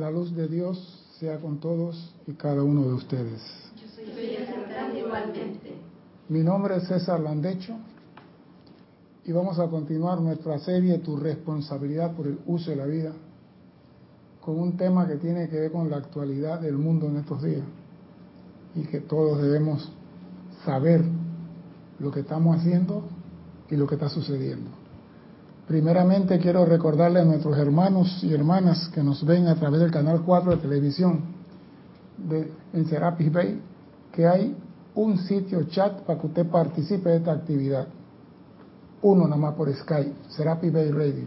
La luz de Dios sea con todos y cada uno de ustedes. Yo soy igualmente. Mi nombre es César Landecho y vamos a continuar nuestra serie Tu responsabilidad por el uso de la vida con un tema que tiene que ver con la actualidad del mundo en estos días y que todos debemos saber lo que estamos haciendo y lo que está sucediendo. Primeramente quiero recordarle a nuestros hermanos y hermanas que nos ven a través del canal 4 de televisión de, en Serapis Bay que hay un sitio chat para que usted participe de esta actividad. Uno nada más por Skype, Serapis Bay Radio.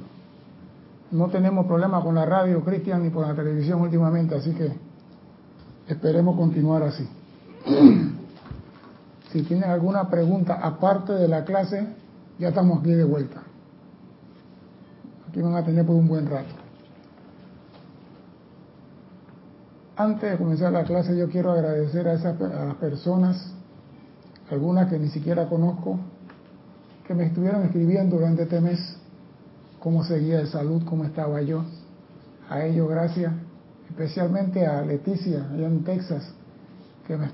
No tenemos problema con la radio, Cristian, ni con la televisión últimamente, así que esperemos continuar así. si tienen alguna pregunta aparte de la clase, ya estamos aquí de vuelta. Aquí van a tener por un buen rato. Antes de comenzar la clase, yo quiero agradecer a esas a las personas, algunas que ni siquiera conozco, que me estuvieron escribiendo durante este mes cómo seguía de salud, cómo estaba yo. A ellos gracias, especialmente a Leticia, allá en Texas, que me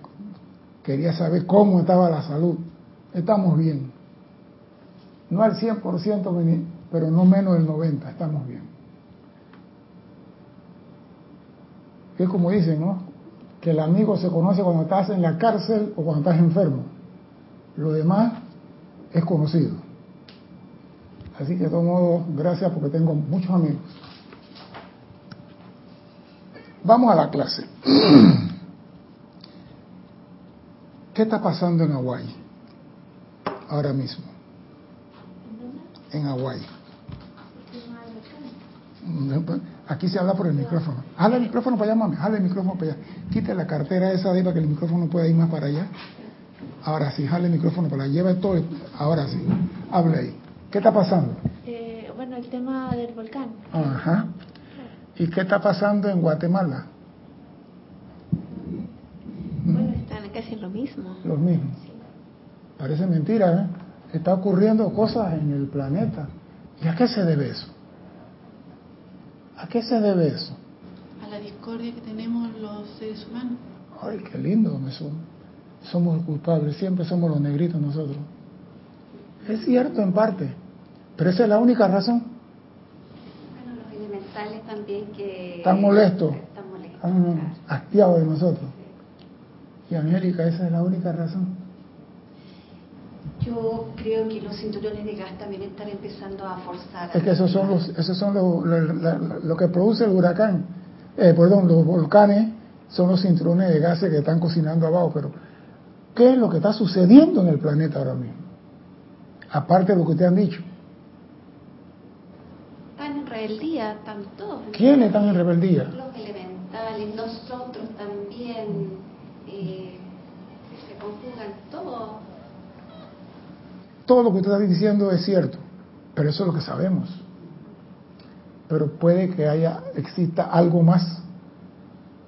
quería saber cómo estaba la salud. Estamos bien. No al 100%, pero no menos del 90%, estamos bien. Es como dicen, ¿no? Que el amigo se conoce cuando estás en la cárcel o cuando estás enfermo. Lo demás es conocido. Así que de todo modo, gracias porque tengo muchos amigos. Vamos a la clase. ¿Qué está pasando en Hawái ahora mismo? En Hawái. Aquí se habla por el micrófono. Jale el micrófono para allá, mami. Jale el micrófono para allá. Quite la cartera esa de para que el micrófono pueda ir más para allá. Ahora sí, jale el micrófono para allá. Lleva todo. Ahora sí. Hable ahí. ¿Qué está pasando? Eh, bueno, el tema del volcán. Ajá. ¿Y qué está pasando en Guatemala? Bueno, están casi lo mismo. Lo mismo. Parece mentira, ¿eh? Está ocurriendo cosas en el planeta. ¿Y a qué se debe eso? ¿A qué se debe eso? A la discordia que tenemos los seres humanos. Ay, qué lindo, me son. Somos culpables, siempre somos los negritos nosotros. Es cierto en parte, pero esa es la única razón. Bueno, los elementales también que... Están molestos. Están molestos. Están hastiados de nosotros. Y Angélica, esa es la única razón. Yo creo que los cinturones de gas también están empezando a forzar. Es que esos son los, esos son los, lo, lo- lo que produce el huracán, eh, perdón, los volcanes son los cinturones de gases que están cocinando abajo, pero ¿qué es lo que está sucediendo en el planeta ahora mismo? Aparte de lo que te han dicho. Están en rebeldía, están todos. ¿Quiénes están en rebeldía? Los elementales, nosotros también. eh, se conjugan todos. Todo lo que usted está diciendo es cierto, pero eso es lo que sabemos. Pero puede que haya, exista algo más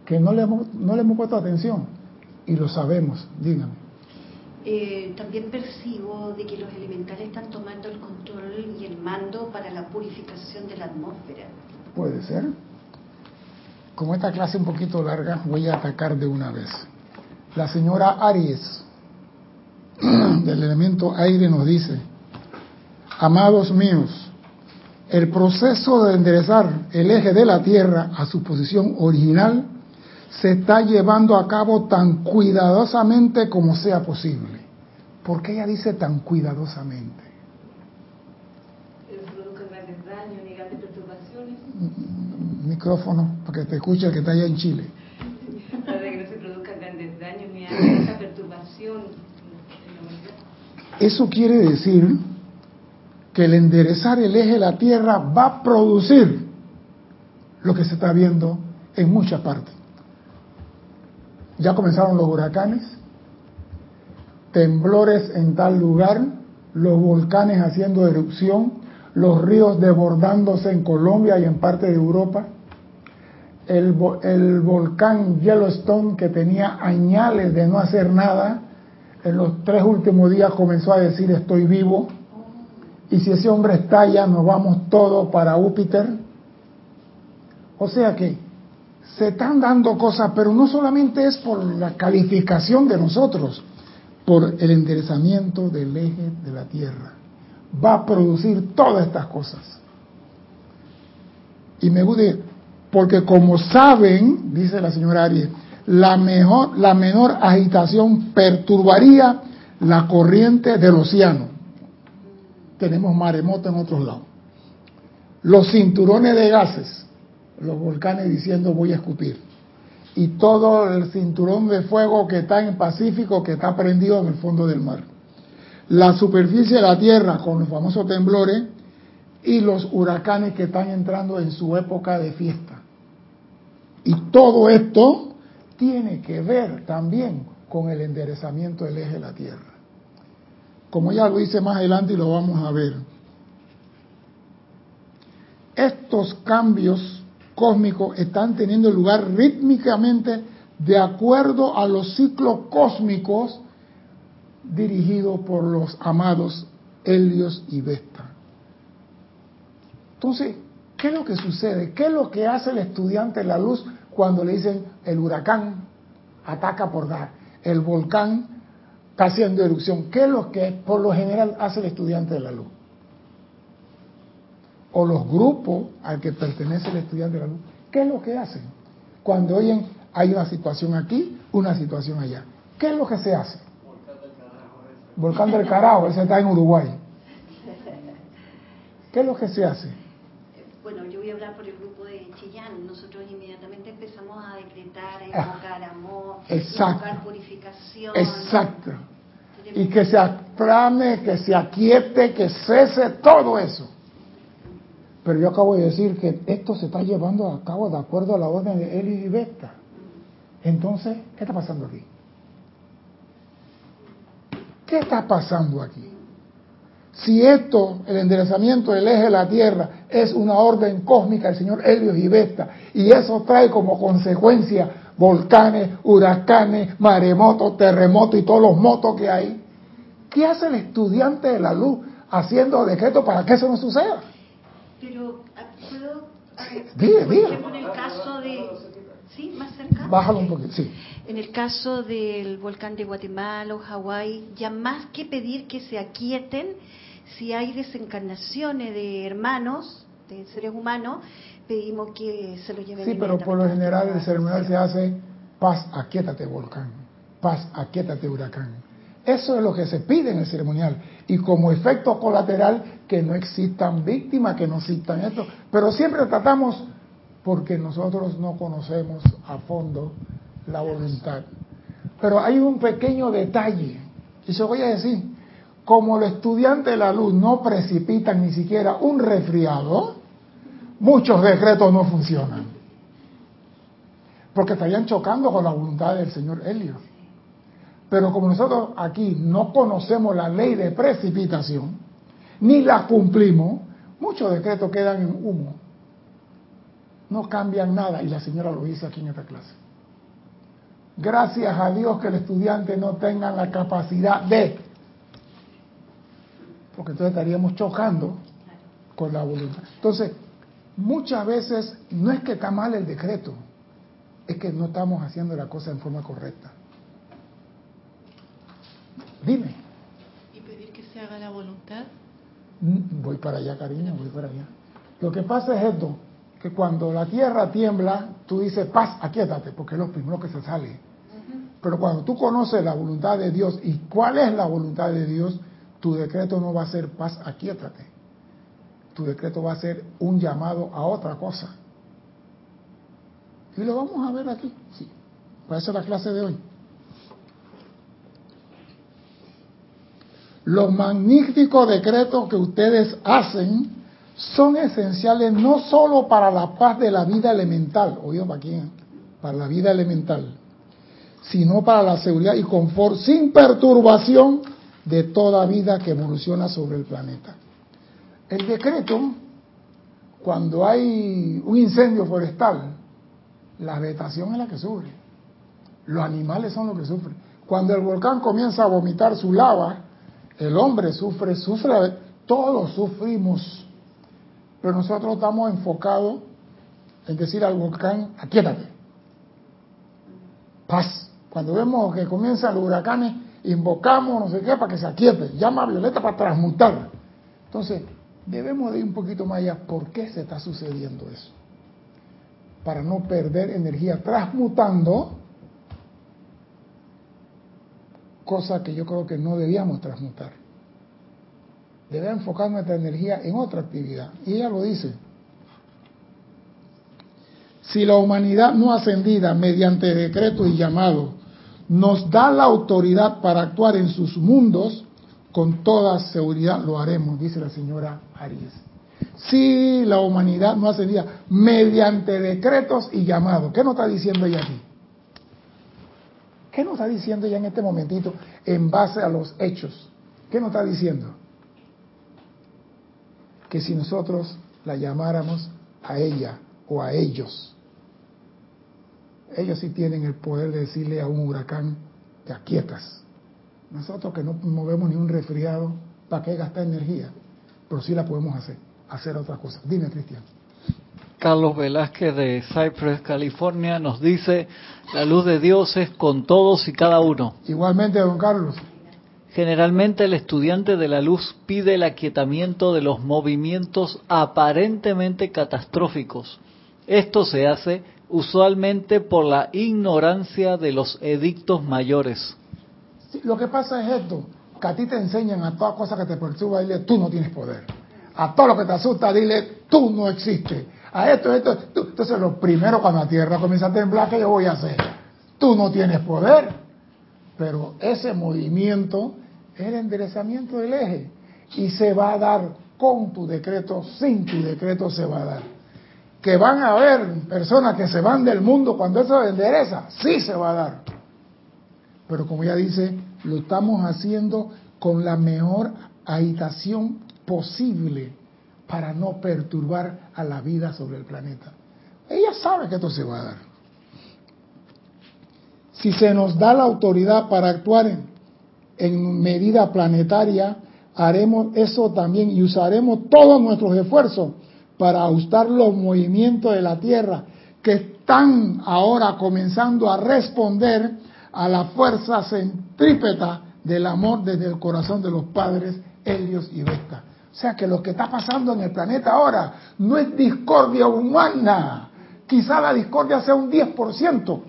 que no le hemos, no le hemos puesto atención y lo sabemos, dígame. Eh, también percibo de que los elementales están tomando el control y el mando para la purificación de la atmósfera. Puede ser. Como esta clase es un poquito larga, voy a atacar de una vez. La señora Aries, del elemento aire, nos dice, amados míos, el proceso de enderezar el eje de la Tierra a su posición original se está llevando a cabo tan cuidadosamente como sea posible. ¿Por qué ella dice tan cuidadosamente? ni grandes perturbaciones, Micrófono, para que te escuche el que está allá en Chile. para que no se produzcan grandes daños ni esa perturbación en la humanidad. Eso quiere decir que el enderezar el eje de la Tierra va a producir lo que se está viendo en muchas partes. Ya comenzaron los huracanes, temblores en tal lugar, los volcanes haciendo erupción, los ríos desbordándose en Colombia y en parte de Europa, el, el volcán Yellowstone que tenía añales de no hacer nada, en los tres últimos días comenzó a decir estoy vivo, y si ese hombre estalla nos vamos todos para Júpiter. O sea que se están dando cosas, pero no solamente es por la calificación de nosotros, por el enderezamiento del eje de la Tierra. Va a producir todas estas cosas. Y me gusta, porque como saben, dice la señora Arias, la, mejor, la menor agitación perturbaría la corriente del océano. Tenemos maremoto en otros lados. Los cinturones de gases, los volcanes diciendo voy a escupir. Y todo el cinturón de fuego que está en el Pacífico, que está prendido en el fondo del mar. La superficie de la Tierra con los famosos temblores y los huracanes que están entrando en su época de fiesta. Y todo esto tiene que ver también con el enderezamiento del eje de la Tierra. Como ya lo hice más adelante y lo vamos a ver. Estos cambios cósmicos están teniendo lugar rítmicamente de acuerdo a los ciclos cósmicos dirigidos por los amados Helios y Vesta. Entonces, ¿qué es lo que sucede? ¿Qué es lo que hace el estudiante de la luz cuando le dicen el huracán ataca por dar, el volcán está haciendo erupción? ¿Qué es lo que por lo general hace el estudiante de la luz? O los grupos al que pertenece el estudiante de la luz, ¿qué es lo que hacen? Cuando oyen hay una situación aquí, una situación allá. ¿Qué es lo que se hace? Volcán del Carajo, ese está en Uruguay. ¿Qué es lo que se hace? Bueno, yo voy a hablar por el grupo de Chillán. Nosotros inmediatamente empezamos a decretar, a invocar amor, a invocar purificación. Exacto. Y que se aclame, que se aquiete, que cese todo eso. Pero yo acabo de decir que esto se está llevando a cabo de acuerdo a la orden de Eli y Vesta. Entonces, ¿qué está pasando aquí? ¿Qué está pasando aquí? Si esto, el enderezamiento del eje de la Tierra, es una orden cósmica del señor Helios y Vesta, y eso trae como consecuencia volcanes, huracanes, maremotos, terremotos y todos los motos que hay, ¿qué hace el estudiante de la luz haciendo decreto para que eso no suceda? Pero, ah, ¿puedo? Dile, ejemplo, en el caso de... ¿Sí? ¿Más cerca? Bájalo un poquito, sí. En el caso del volcán de Guatemala o Hawái, ya más que pedir que se aquieten, si hay desencarnaciones de hermanos, de seres humanos, pedimos que se lo lleven. Sí, pero por lo general el ceremonial se hace paz, aquíétate volcán, paz, aquíétate huracán. Eso es lo que se pide en el ceremonial. Y como efecto colateral, que no existan víctimas, que no existan esto. Pero siempre tratamos, porque nosotros no conocemos a fondo la voluntad. Pero hay un pequeño detalle, y se voy a decir, como los estudiantes de la luz no precipitan ni siquiera un resfriado, muchos decretos no funcionan. Porque estarían chocando con la voluntad del señor Helio. Pero como nosotros aquí no conocemos la ley de precipitación, ni la cumplimos, muchos decretos quedan en humo. No cambian nada, y la señora lo dice aquí en esta clase. Gracias a Dios que el estudiante no tenga la capacidad de porque entonces estaríamos chocando con la voluntad. Entonces, muchas veces no es que está mal el decreto, es que no estamos haciendo la cosa en forma correcta. Dime. ¿Y pedir que se haga la voluntad? Mm, voy para allá, cariño, voy para allá. Lo que pasa es esto, que cuando la tierra tiembla, tú dices, paz, aquíétate, porque es lo primero que se sale. Pero cuando tú conoces la voluntad de Dios y cuál es la voluntad de Dios, tu decreto no va a ser paz, aquíétate. Tu decreto va a ser un llamado a otra cosa. Y lo vamos a ver aquí. Sí. Para eso es la clase de hoy. Los magníficos decretos que ustedes hacen son esenciales no solo para la paz de la vida elemental, oído para quién, para la vida elemental, sino para la seguridad y confort sin perturbación de toda vida que evoluciona sobre el planeta. El decreto, cuando hay un incendio forestal, la vegetación es la que sufre, los animales son los que sufren. Cuando el volcán comienza a vomitar su lava, el hombre sufre, sufre, todos sufrimos, pero nosotros estamos enfocados en decir al volcán, aquíétate, paz. Cuando vemos que comienzan los huracanes, invocamos no sé qué para que se aquiete. Llama a Violeta para transmutar. Entonces, debemos de ir un poquito más allá. ¿Por qué se está sucediendo eso? Para no perder energía transmutando, cosa que yo creo que no debíamos transmutar. Debe enfocar nuestra energía en otra actividad. Y ella lo dice. Si la humanidad no ascendida mediante decreto y llamado nos da la autoridad para actuar en sus mundos, con toda seguridad lo haremos, dice la señora Arias. Si la humanidad no ascendida mediante decretos y llamados, ¿qué nos está diciendo ella aquí? ¿Qué nos está diciendo ella en este momentito en base a los hechos? ¿Qué nos está diciendo? Que si nosotros la llamáramos a ella o a ellos, ellos sí tienen el poder de decirle a un huracán, te aquietas. Nosotros que no movemos ni un resfriado, ¿para qué gastar energía? Pero sí la podemos hacer, hacer otra cosa. Dime, Cristian. Carlos Velázquez de Cypress, California, nos dice, la luz de Dios es con todos y cada uno. Igualmente, don Carlos. Generalmente el estudiante de la luz pide el aquietamiento de los movimientos aparentemente catastróficos. Esto se hace usualmente por la ignorancia de los edictos mayores. lo que pasa es esto, que a ti te enseñan a toda cosa que te perturba, dile, tú no tienes poder. A todo lo que te asusta, dile, tú no existes. A esto, esto, entonces lo primero cuando la tierra comienza a temblar, ¿qué yo voy a hacer? Tú no tienes poder. Pero ese movimiento es el enderezamiento del eje y se va a dar con tu decreto, sin tu decreto se va a dar que van a haber personas que se van del mundo cuando eso endereza, sí se va a dar. Pero como ya dice, lo estamos haciendo con la mejor agitación posible para no perturbar a la vida sobre el planeta. Ella sabe que esto se va a dar. Si se nos da la autoridad para actuar en, en medida planetaria, haremos eso también y usaremos todos nuestros esfuerzos para ajustar los movimientos de la Tierra que están ahora comenzando a responder a la fuerza centrípeta del amor desde el corazón de los padres Helios y Vesta. O sea que lo que está pasando en el planeta ahora no es discordia humana. Quizá la discordia sea un 10%.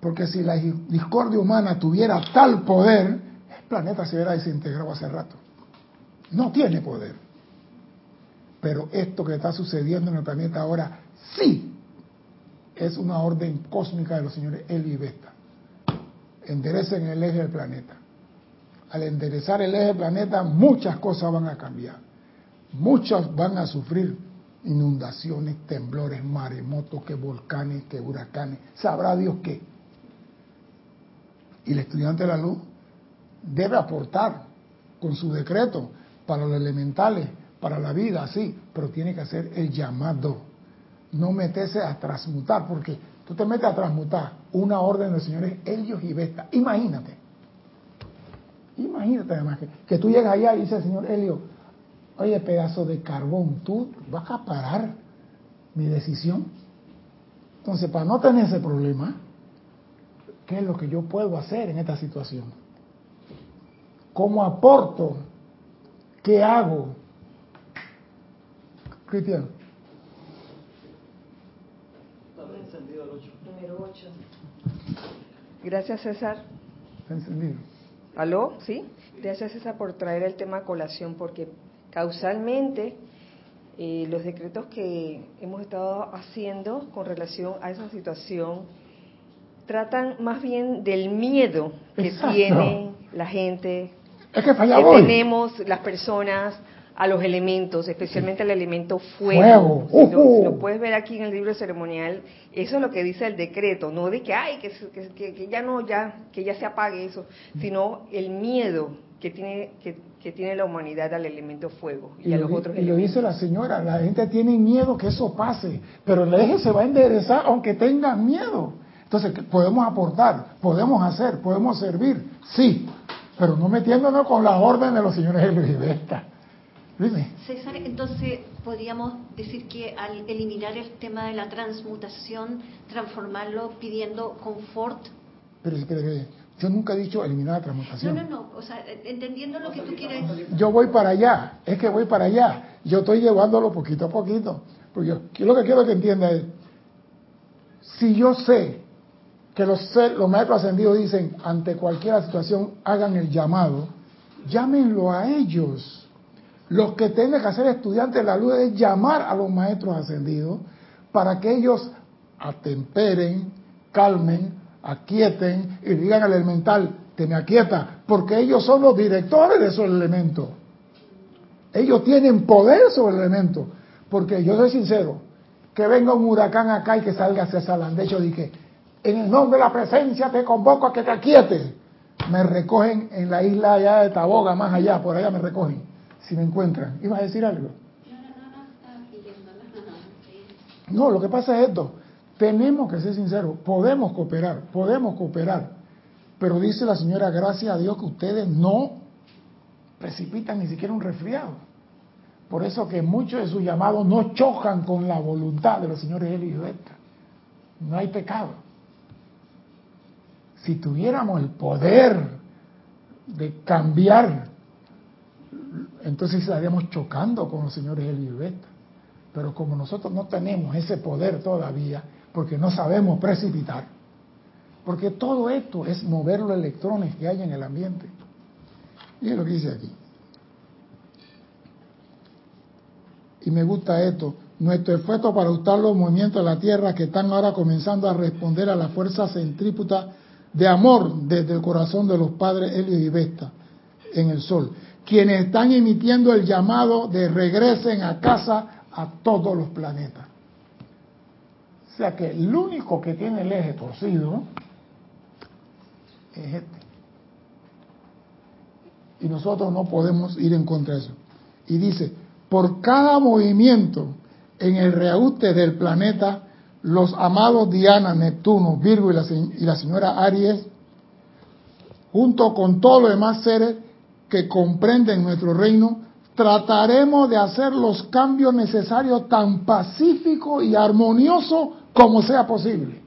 Porque si la discordia humana tuviera tal poder, el planeta se hubiera desintegrado hace rato no tiene poder. Pero esto que está sucediendo en el planeta ahora sí es una orden cósmica de los señores Eli y Vesta. Enderecen el eje del planeta. Al enderezar el eje del planeta, muchas cosas van a cambiar. Muchos van a sufrir inundaciones, temblores, maremotos, que volcanes, que huracanes. Sabrá Dios qué. Y el estudiante de la luz debe aportar con su decreto para los elementales, para la vida, sí, pero tiene que hacer el llamado. No meterse a transmutar, porque tú te metes a transmutar una orden de señores Helios y Vesta. Imagínate. Imagínate además que, que tú llegas allá y dices, señor Helio, oye, pedazo de carbón, tú vas a parar mi decisión. Entonces, para no tener ese problema, ¿qué es lo que yo puedo hacer en esta situación? ¿Cómo aporto ¿Qué hago? Cristian. Número 8. Gracias, César. Está encendido. ¿Aló? ¿Sí? Gracias, César, por traer el tema a colación, porque causalmente eh, los decretos que hemos estado haciendo con relación a esa situación tratan más bien del miedo que tiene la gente es que fallamos. tenemos las personas a los elementos, especialmente al elemento fuego. Si, lo, puedes ver aquí en el libro ceremonial, eso es lo que dice el decreto, no de que ay que, que, ya no ya que ya se apague eso, sino el miedo que tiene que, tiene la humanidad al elemento fuego y, a los otros. Y lo dice la señora, la gente tiene miedo que eso pase, pero el eje se va a enderezar aunque tengan miedo. Entonces, podemos aportar, podemos hacer, podemos servir, sí, pero no metiéndonos con la orden de los señores Elvis César, entonces podríamos decir que al eliminar el tema de la transmutación, transformarlo pidiendo confort. Pero, pero, pero, yo nunca he dicho eliminar la No, transmutación. no, no, o sea, entendiendo lo que tú quieres. Yo voy para allá, es que voy para allá. Yo estoy llevándolo poquito a poquito. Porque yo, yo lo que quiero que entienda es, si yo sé que los, los maestros ascendidos dicen, ante cualquier situación, hagan el llamado, llámenlo a ellos. Los que tienen que hacer estudiantes de la luz es llamar a los maestros ascendidos para que ellos atemperen, calmen, aquieten y digan al elemental, te me aquieta, porque ellos son los directores de esos elementos. Ellos tienen poder sobre el elemento. Porque yo soy sincero, que venga un huracán acá y que salga César Landecho y que en el nombre de la presencia te convoco a que te aquietes. Me recogen en la isla allá de Taboga, más allá, por allá me recogen, si me encuentran. ¿Ibas a decir algo? No, lo que pasa es esto. Tenemos que ser sinceros, podemos cooperar, podemos cooperar. Pero dice la señora, gracias a Dios que ustedes no precipitan ni siquiera un resfriado. Por eso que muchos de sus llamados no chocan con la voluntad de los señores Vesta. No hay pecado. Si tuviéramos el poder de cambiar, entonces estaríamos chocando con los señores Eli y Vesta. Pero como nosotros no tenemos ese poder todavía, porque no sabemos precipitar, porque todo esto es mover los electrones que hay en el ambiente. Y lo que dice aquí. Y me gusta esto. Nuestro esfuerzo para ajustar los movimientos de la Tierra que están ahora comenzando a responder a la fuerza centríputa de amor desde el corazón de los padres Helios y Vesta en el Sol, quienes están emitiendo el llamado de regresen a casa a todos los planetas. O sea que el único que tiene el eje torcido es este. Y nosotros no podemos ir en contra de eso. Y dice, por cada movimiento en el reajuste del planeta, los amados Diana, Neptuno, Virgo y la, señora Aries, junto con todos los demás seres que comprenden nuestro reino, trataremos de hacer los cambios necesarios tan pacíficos y armoniosos como sea posible,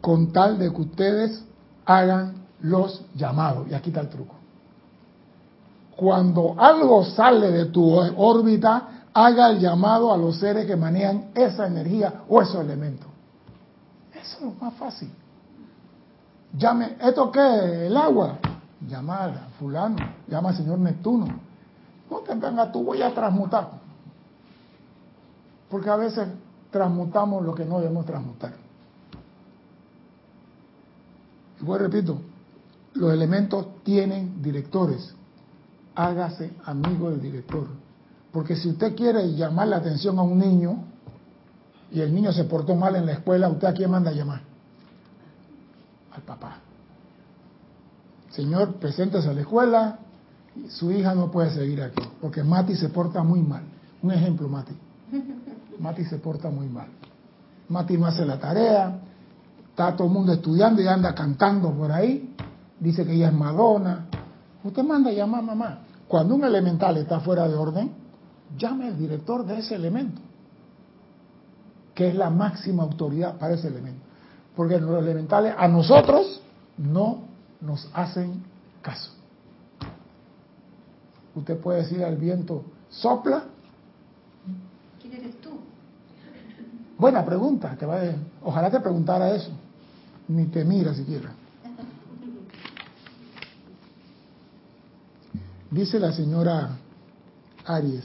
con tal de que ustedes hagan los llamados. Y aquí está el truco. Cuando algo sale de tu órbita, haga el llamado a los seres que manejan esa energía o esos elementos. Eso es lo más fácil. Llame, ¿esto qué? ¿El agua? Llama a fulano, llama al señor Neptuno. No te venga, tú voy a transmutar. Porque a veces transmutamos lo que no debemos transmutar. Y voy repito, los elementos tienen directores. Hágase amigo del director. Porque si usted quiere llamar la atención a un niño y el niño se portó mal en la escuela, ¿usted a quién manda a llamar? Al papá. Señor, preséntese a la escuela, su hija no puede seguir aquí, porque Mati se porta muy mal. Un ejemplo, Mati. Mati se porta muy mal. Mati no hace la tarea, está todo el mundo estudiando y anda cantando por ahí, dice que ella es Madonna. Usted manda a llamar a mamá. Cuando un elemental está fuera de orden, llame al director de ese elemento, que es la máxima autoridad para ese elemento. Porque los elementales a nosotros no nos hacen caso. Usted puede decir al viento, sopla. ¿Quién eres tú? Buena pregunta. Te va a- ojalá te preguntara eso. Ni te mira siquiera. Dice la señora Aries,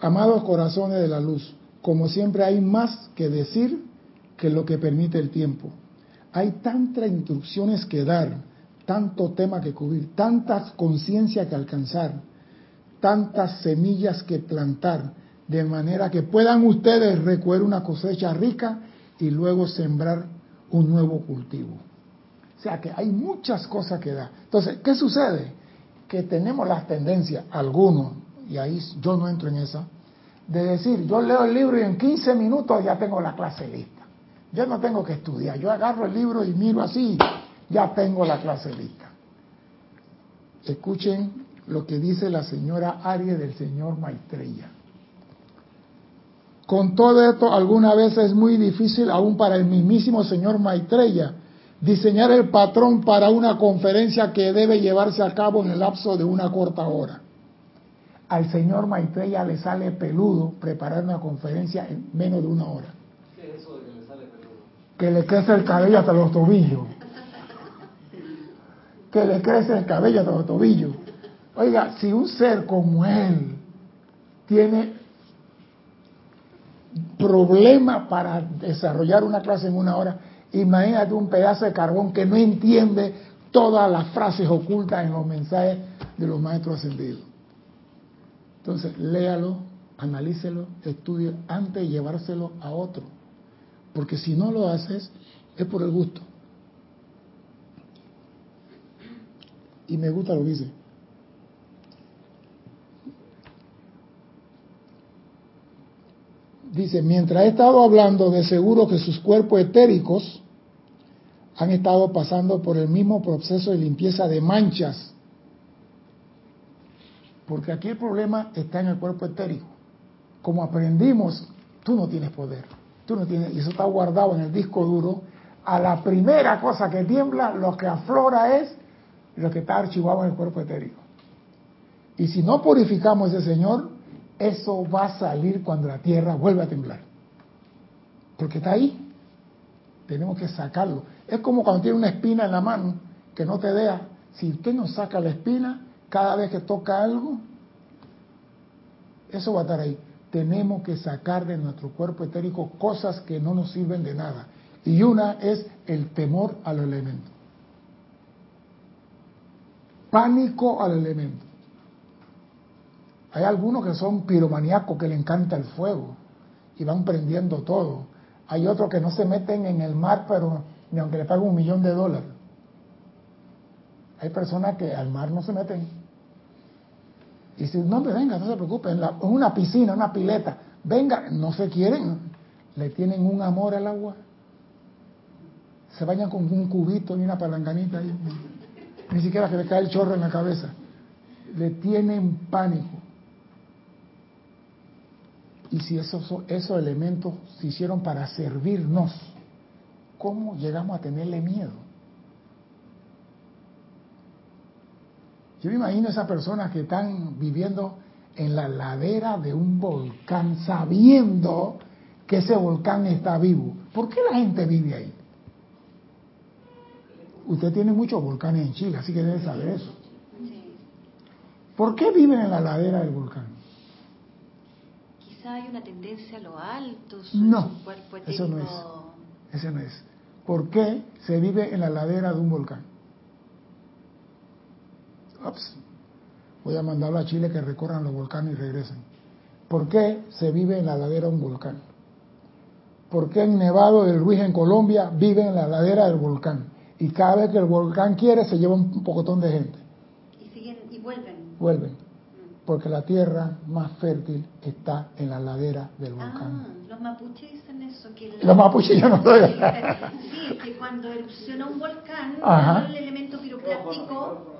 amados corazones de la luz, como siempre hay más que decir que lo que permite el tiempo. Hay tantas instrucciones que dar, tanto tema que cubrir, tantas conciencias que alcanzar, tantas semillas que plantar, de manera que puedan ustedes recoger una cosecha rica y luego sembrar un nuevo cultivo. O sea que hay muchas cosas que dar. Entonces, ¿qué sucede? Que tenemos las tendencias, algunos, y ahí yo no entro en esa, de decir, yo leo el libro y en 15 minutos ya tengo la clase lista. Yo no tengo que estudiar, yo agarro el libro y miro así, ya tengo la clase lista. Escuchen lo que dice la señora Aries del señor Maitreya. Con todo esto, alguna vez es muy difícil, aún para el mismísimo señor Maitreya, diseñar el patrón para una conferencia que debe llevarse a cabo en el lapso de una corta hora. Al señor Maitreya le sale peludo preparar una conferencia en menos de una hora. ¿Qué es eso de que le sale peludo? Que le crece el cabello hasta los tobillos. Que le crece el cabello hasta los tobillos. Oiga, si un ser como él tiene problema para desarrollar una clase en una hora, Imagínate un pedazo de carbón que no entiende todas las frases ocultas en los mensajes de los maestros ascendidos. Entonces, léalo, analícelo, estudie antes de llevárselo a otro. Porque si no lo haces, es por el gusto. Y me gusta lo que dice. Dice, mientras he estado hablando, de seguro que sus cuerpos etéricos han estado pasando por el mismo proceso de limpieza de manchas. Porque aquí el problema está en el cuerpo etérico. Como aprendimos, tú no tienes poder. Tú no tienes, y eso está guardado en el disco duro. A la primera cosa que tiembla, lo que aflora es lo que está archivado en el cuerpo etérico. Y si no purificamos ese Señor, eso va a salir cuando la tierra vuelva a temblar. Porque está ahí. Tenemos que sacarlo. Es como cuando tiene una espina en la mano que no te deja. Si usted no saca la espina, cada vez que toca algo, eso va a estar ahí. Tenemos que sacar de nuestro cuerpo etérico cosas que no nos sirven de nada. Y una es el temor al elemento. Pánico al elemento. Hay algunos que son piromaníacos que le encanta el fuego y van prendiendo todo. Hay otros que no se meten en el mar, pero ni aunque le paguen un millón de dólares. Hay personas que al mar no se meten. Y si no, venga, no se preocupen, en, en una piscina, una pileta, venga, no se quieren, le tienen un amor al agua. Se bañan con un cubito y una palanganita ahí. Ni siquiera que le cae el chorro en la cabeza. Le tienen pánico. Y si esos, esos elementos se hicieron para servirnos, ¿cómo llegamos a tenerle miedo? Yo me imagino esas personas que están viviendo en la ladera de un volcán sabiendo que ese volcán está vivo. ¿Por qué la gente vive ahí? Usted tiene muchos volcanes en Chile, así que debe saber eso. ¿Por qué viven en la ladera del volcán? hay una tendencia a lo alto, no, Eso no es. Eso no es. ¿Por qué se vive en la ladera de un volcán? Ups. Voy a mandarlo a Chile que recorran los volcanes y regresen. ¿Por qué se vive en la ladera de un volcán? ¿Por qué en Nevado del Ruiz en Colombia vive en la ladera del volcán? Y cada vez que el volcán quiere se lleva un pocotón de gente. Y siguen y vuelven. Vuelven porque la tierra más fértil está en la ladera del volcán. Ah, los mapuches dicen eso. Que los mapuches yo no estoy. sí, que cuando erupciona un volcán, el elemento piroplástico.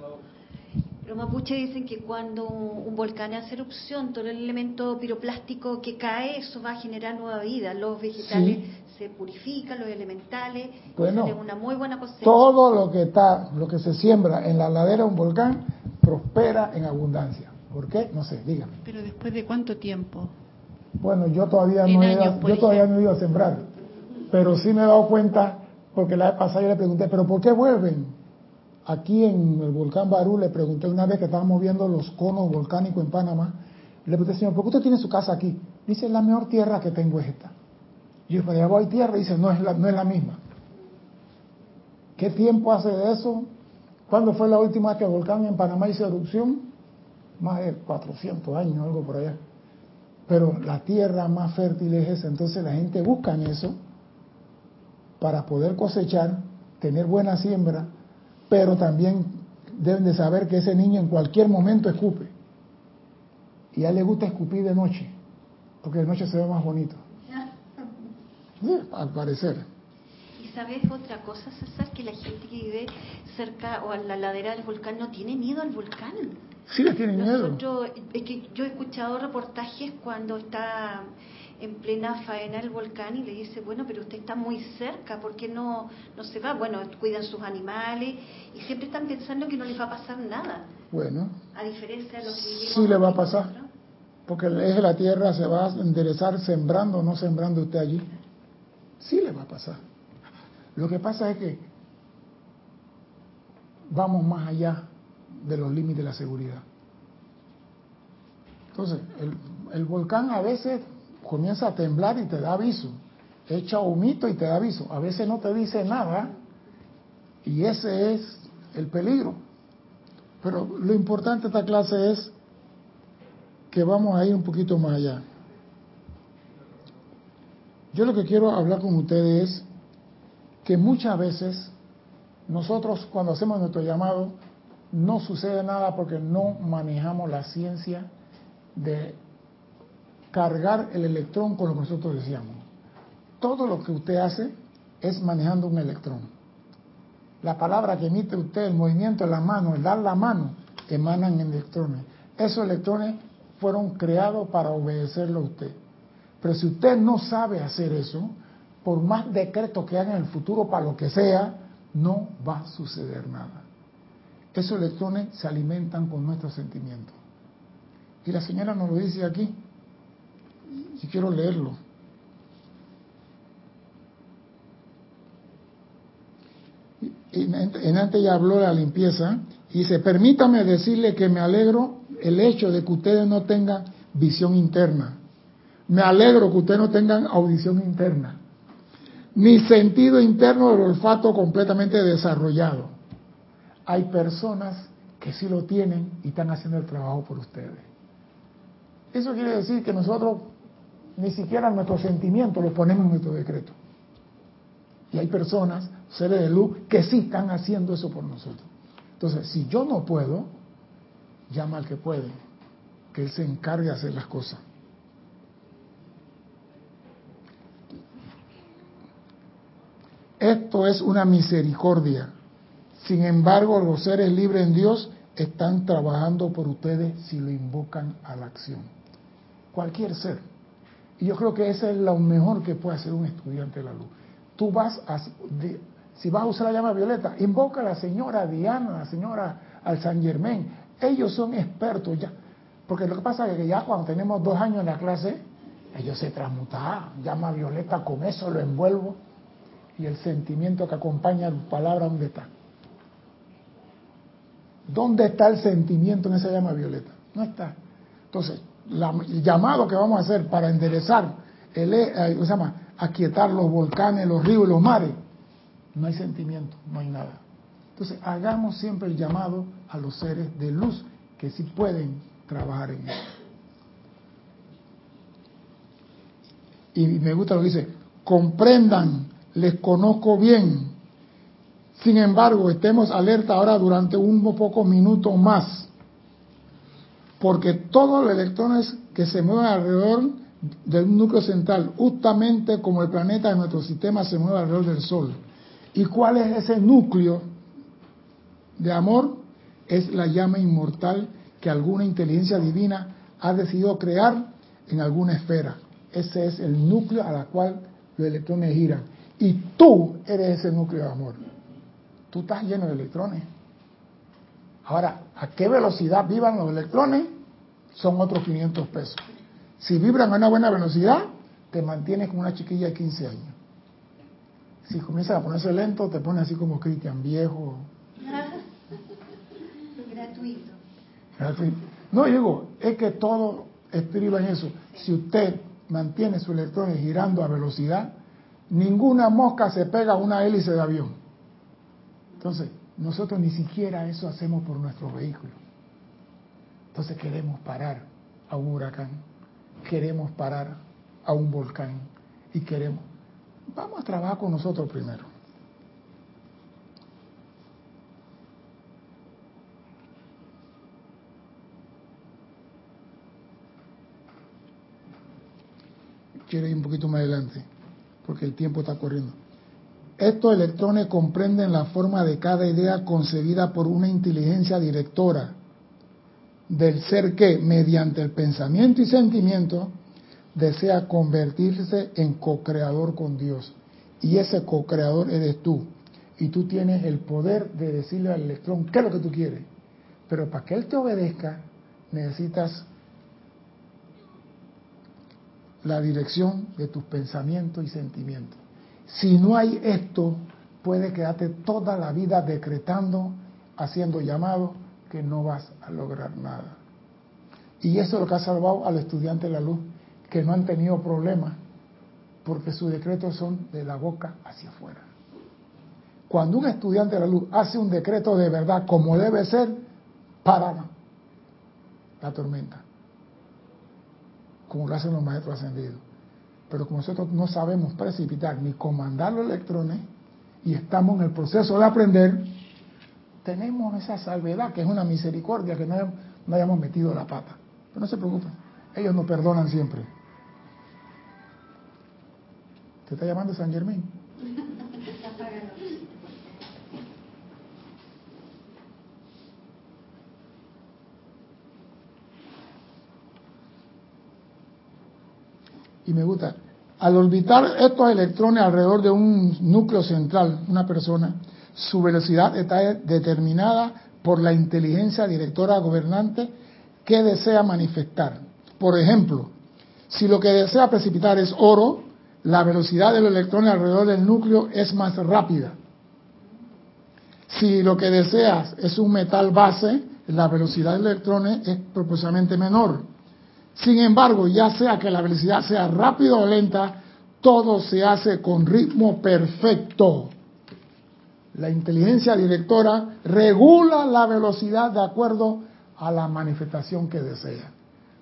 Los mapuches dicen que cuando un volcán hace erupción, todo el elemento piroplástico que cae, eso va a generar nueva vida. Los vegetales se purifican, los elementales, bueno, una muy buena cosecha. Todo lo que está, lo que se siembra en la ladera de un volcán, prospera en abundancia. ¿Por qué? No sé, dígame. Pero después de cuánto tiempo? Bueno, yo todavía no he ido, yo todavía no he ido a sembrar, pero sí me he dado cuenta porque la vez pasada yo le pregunté, pero ¿por qué vuelven? Aquí en el volcán Barú le pregunté una vez que estábamos viendo los conos volcánicos en Panamá, le pregunté, señor, ¿por qué usted tiene su casa aquí? Dice, la mejor tierra que tengo es esta. Y yo, pero voy tierra, dice, no es, la, no es la misma. ¿Qué tiempo hace de eso? ¿Cuándo fue la última vez que el volcán en Panamá hizo erupción? más de 400 años, algo por allá. Pero la tierra más fértil es esa, entonces la gente busca en eso para poder cosechar, tener buena siembra, pero también deben de saber que ese niño en cualquier momento escupe. Y a él le gusta escupir de noche, porque de noche se ve más bonito. al parecer. ¿Y sabes otra cosa, César? Que la gente que vive cerca o a la ladera del volcán no tiene miedo al volcán Sí le tienen miedo. Nosotros, es que yo he escuchado reportajes cuando está en plena faena el volcán y le dice, bueno, pero usted está muy cerca, ¿por qué no, no se va? Bueno, cuidan sus animales y siempre están pensando que no les va a pasar nada. Bueno, A diferencia de los que vivimos sí le va a pasar. nosotros. Porque el eje de la Tierra se va a enderezar sembrando o no sembrando usted allí. Sí le va a pasar. Lo que pasa es que vamos más allá de los límites de la seguridad. Entonces, el, el volcán a veces comienza a temblar y te da aviso. Echa humito y te da aviso. A veces no te dice nada y ese es el peligro. Pero lo importante de esta clase es que vamos a ir un poquito más allá. Yo lo que quiero hablar con ustedes es que muchas veces nosotros cuando hacemos nuestro llamado no sucede nada porque no manejamos la ciencia de cargar el electrón con lo que nosotros decíamos. Todo lo que usted hace es manejando un electrón. La palabra que emite usted, el movimiento de la mano, el dar la mano, emanan electrones. Esos electrones fueron creados para obedecerlo a usted. Pero si usted no sabe hacer eso, por más decretos que haga en el futuro para lo que sea, no va a suceder nada. Esos electrones se alimentan con nuestros sentimientos. Y la señora nos lo dice aquí, y quiero leerlo. En antes ya habló de la limpieza y dice, permítame decirle que me alegro el hecho de que ustedes no tengan visión interna. Me alegro que ustedes no tengan audición interna, ni sentido interno del olfato completamente desarrollado. Hay personas que sí lo tienen y están haciendo el trabajo por ustedes. Eso quiere decir que nosotros ni siquiera nuestros sentimientos los ponemos en nuestro decreto. Y hay personas, seres de luz, que sí están haciendo eso por nosotros. Entonces, si yo no puedo, llama al que puede, que él se encargue de hacer las cosas. Esto es una misericordia. Sin embargo, los seres libres en Dios están trabajando por ustedes si lo invocan a la acción. Cualquier ser. Y yo creo que eso es lo mejor que puede hacer un estudiante de la luz. Tú vas a, si vas a usar la llama violeta, invoca a la señora Diana, a la señora al San Germain. Ellos son expertos ya. Porque lo que pasa es que ya cuando tenemos dos años en la clase, ellos se transmutan, llama violeta, con eso lo envuelvo. Y el sentimiento que acompaña la palabra, ¿dónde está? ¿Dónde está el sentimiento en esa llama violeta? No está. Entonces, la, el llamado que vamos a hacer para enderezar, el, eh, se llama? aquietar los volcanes, los ríos y los mares, no hay sentimiento, no hay nada. Entonces, hagamos siempre el llamado a los seres de luz que sí pueden trabajar en eso. Y me gusta lo que dice, comprendan, les conozco bien. Sin embargo, estemos alerta ahora durante unos pocos minutos más, porque todos los electrones que se mueven alrededor del núcleo central, justamente como el planeta de nuestro sistema se mueve alrededor del Sol. ¿Y cuál es ese núcleo de amor? Es la llama inmortal que alguna inteligencia divina ha decidido crear en alguna esfera. Ese es el núcleo a la cual los electrones giran. Y tú eres ese núcleo de amor. Tú estás lleno de electrones. Ahora, ¿a qué velocidad vivan los electrones? Son otros 500 pesos. Si vibran a una buena velocidad, te mantienes como una chiquilla de 15 años. Si comienzas a ponerse lento, te pones así como Cristian, viejo. Gratuito. Gratuito. No, digo, es que todo estriba en eso. Si usted mantiene sus electrones girando a velocidad, ninguna mosca se pega a una hélice de avión. Entonces, nosotros ni siquiera eso hacemos por nuestro vehículo. Entonces queremos parar a un huracán, queremos parar a un volcán y queremos... Vamos a trabajar con nosotros primero. Quiero ir un poquito más adelante, porque el tiempo está corriendo. Estos electrones comprenden la forma de cada idea concebida por una inteligencia directora del ser que, mediante el pensamiento y sentimiento, desea convertirse en co-creador con Dios. Y ese co-creador eres tú. Y tú tienes el poder de decirle al electrón qué es lo que tú quieres. Pero para que él te obedezca, necesitas la dirección de tus pensamientos y sentimientos. Si no hay esto, puede quedarte toda la vida decretando, haciendo llamados, que no vas a lograr nada. Y eso es lo que ha salvado al estudiante de la luz, que no han tenido problemas, porque sus decretos son de la boca hacia afuera. Cuando un estudiante de la luz hace un decreto de verdad como debe ser, para la tormenta, como lo hacen los maestros ascendidos. Pero como nosotros no sabemos precipitar ni comandar los electrones y estamos en el proceso de aprender, tenemos esa salvedad que es una misericordia que no, hayamos metido la pata. Pero no se preocupen, ellos nos perdonan siempre. ¿Te está llamando San Germán? Y me gusta, al orbitar estos electrones alrededor de un núcleo central, una persona, su velocidad está determinada por la inteligencia directora gobernante que desea manifestar. Por ejemplo, si lo que desea precipitar es oro, la velocidad de los electrones alrededor del núcleo es más rápida. Si lo que deseas es un metal base, la velocidad de los electrones es proporcionalmente menor. Sin embargo, ya sea que la velocidad sea rápida o lenta, todo se hace con ritmo perfecto. La inteligencia directora regula la velocidad de acuerdo a la manifestación que desea.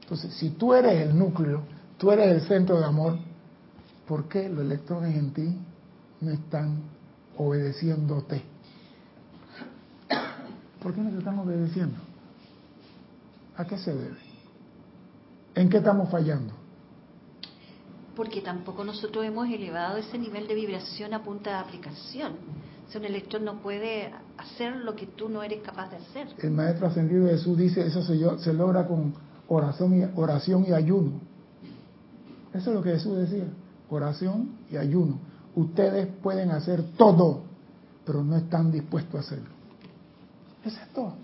Entonces, si tú eres el núcleo, tú eres el centro de amor, ¿por qué los electrones en ti no están obedeciéndote? ¿Por qué no te están obedeciendo? ¿A qué se debe? ¿En qué estamos fallando? Porque tampoco nosotros hemos elevado ese nivel de vibración a punta de aplicación. O un electrón no puede hacer lo que tú no eres capaz de hacer. El maestro ascendido Jesús dice, eso se, se logra con oración y, oración y ayuno. Eso es lo que Jesús decía, oración y ayuno. Ustedes pueden hacer todo, pero no están dispuestos a hacerlo. Eso es todo.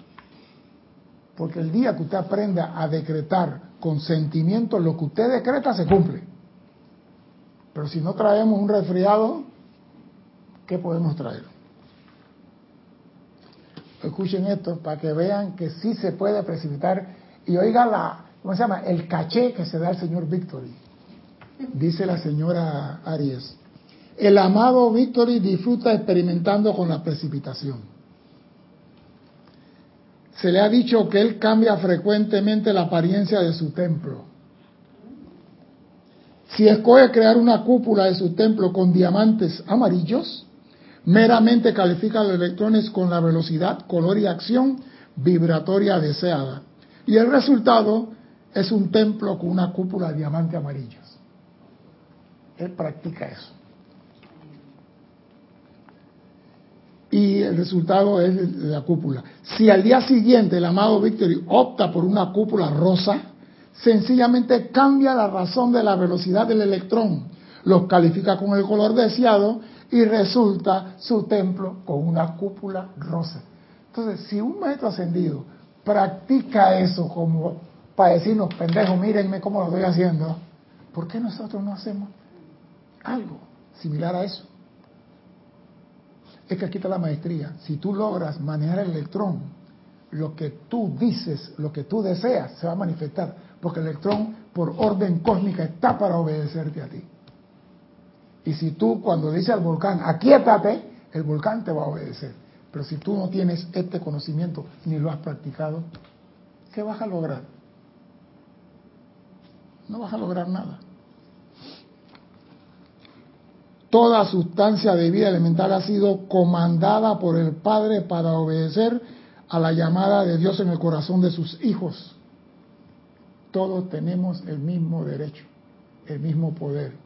Porque el día que usted aprenda a decretar con sentimiento, lo que usted decreta se cumple. Pero si no traemos un resfriado, ¿qué podemos traer? Escuchen esto para que vean que sí se puede precipitar y oiga la, ¿cómo se llama? El caché que se da al señor Victory. Dice la señora Aries. El amado Victory disfruta experimentando con la precipitación. Se le ha dicho que él cambia frecuentemente la apariencia de su templo. Si escoge crear una cúpula de su templo con diamantes amarillos, meramente califica los electrones con la velocidad, color y acción vibratoria deseada. Y el resultado es un templo con una cúpula de diamantes amarillos. Él practica eso. Y el resultado es la cúpula. Si al día siguiente el amado Victory opta por una cúpula rosa, sencillamente cambia la razón de la velocidad del electrón, los califica con el color deseado y resulta su templo con una cúpula rosa. Entonces, si un maestro ascendido practica eso como para decirnos, pendejos, mírenme cómo lo estoy haciendo, ¿por qué nosotros no hacemos algo similar a eso? Es que aquí está la maestría. Si tú logras manejar el electrón, lo que tú dices, lo que tú deseas, se va a manifestar, porque el electrón, por orden cósmica, está para obedecerte a ti. Y si tú cuando dice al volcán, aquíétate, el volcán te va a obedecer. Pero si tú no tienes este conocimiento ni lo has practicado, ¿qué vas a lograr? No vas a lograr nada. Toda sustancia de vida elemental ha sido comandada por el Padre para obedecer a la llamada de Dios en el corazón de sus hijos. Todos tenemos el mismo derecho, el mismo poder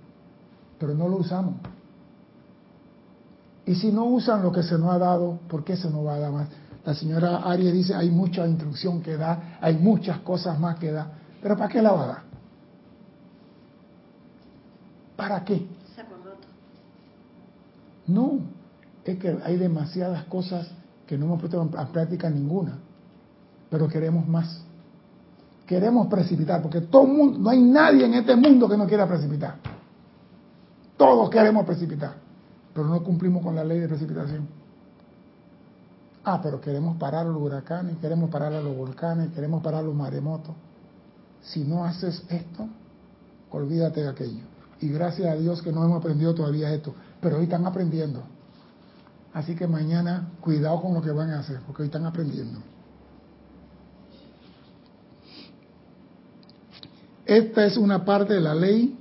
pero no lo usamos. Y si no usan lo que se nos ha dado, ¿por qué se nos va a dar más? La señora Arias dice, hay mucha instrucción que da, hay muchas cosas más que da. Pero ¿para qué la va a dar? ¿Para qué? No, es que hay demasiadas cosas que no hemos puesto en práctica ninguna, pero queremos más. Queremos precipitar, porque todo mundo, no hay nadie en este mundo que no quiera precipitar. Todos queremos precipitar, pero no cumplimos con la ley de precipitación. Ah, pero queremos parar los huracanes, queremos parar a los volcanes, queremos parar los maremotos. Si no haces esto, olvídate de aquello. Y gracias a Dios que no hemos aprendido todavía esto, pero hoy están aprendiendo. Así que mañana cuidado con lo que van a hacer, porque hoy están aprendiendo. Esta es una parte de la ley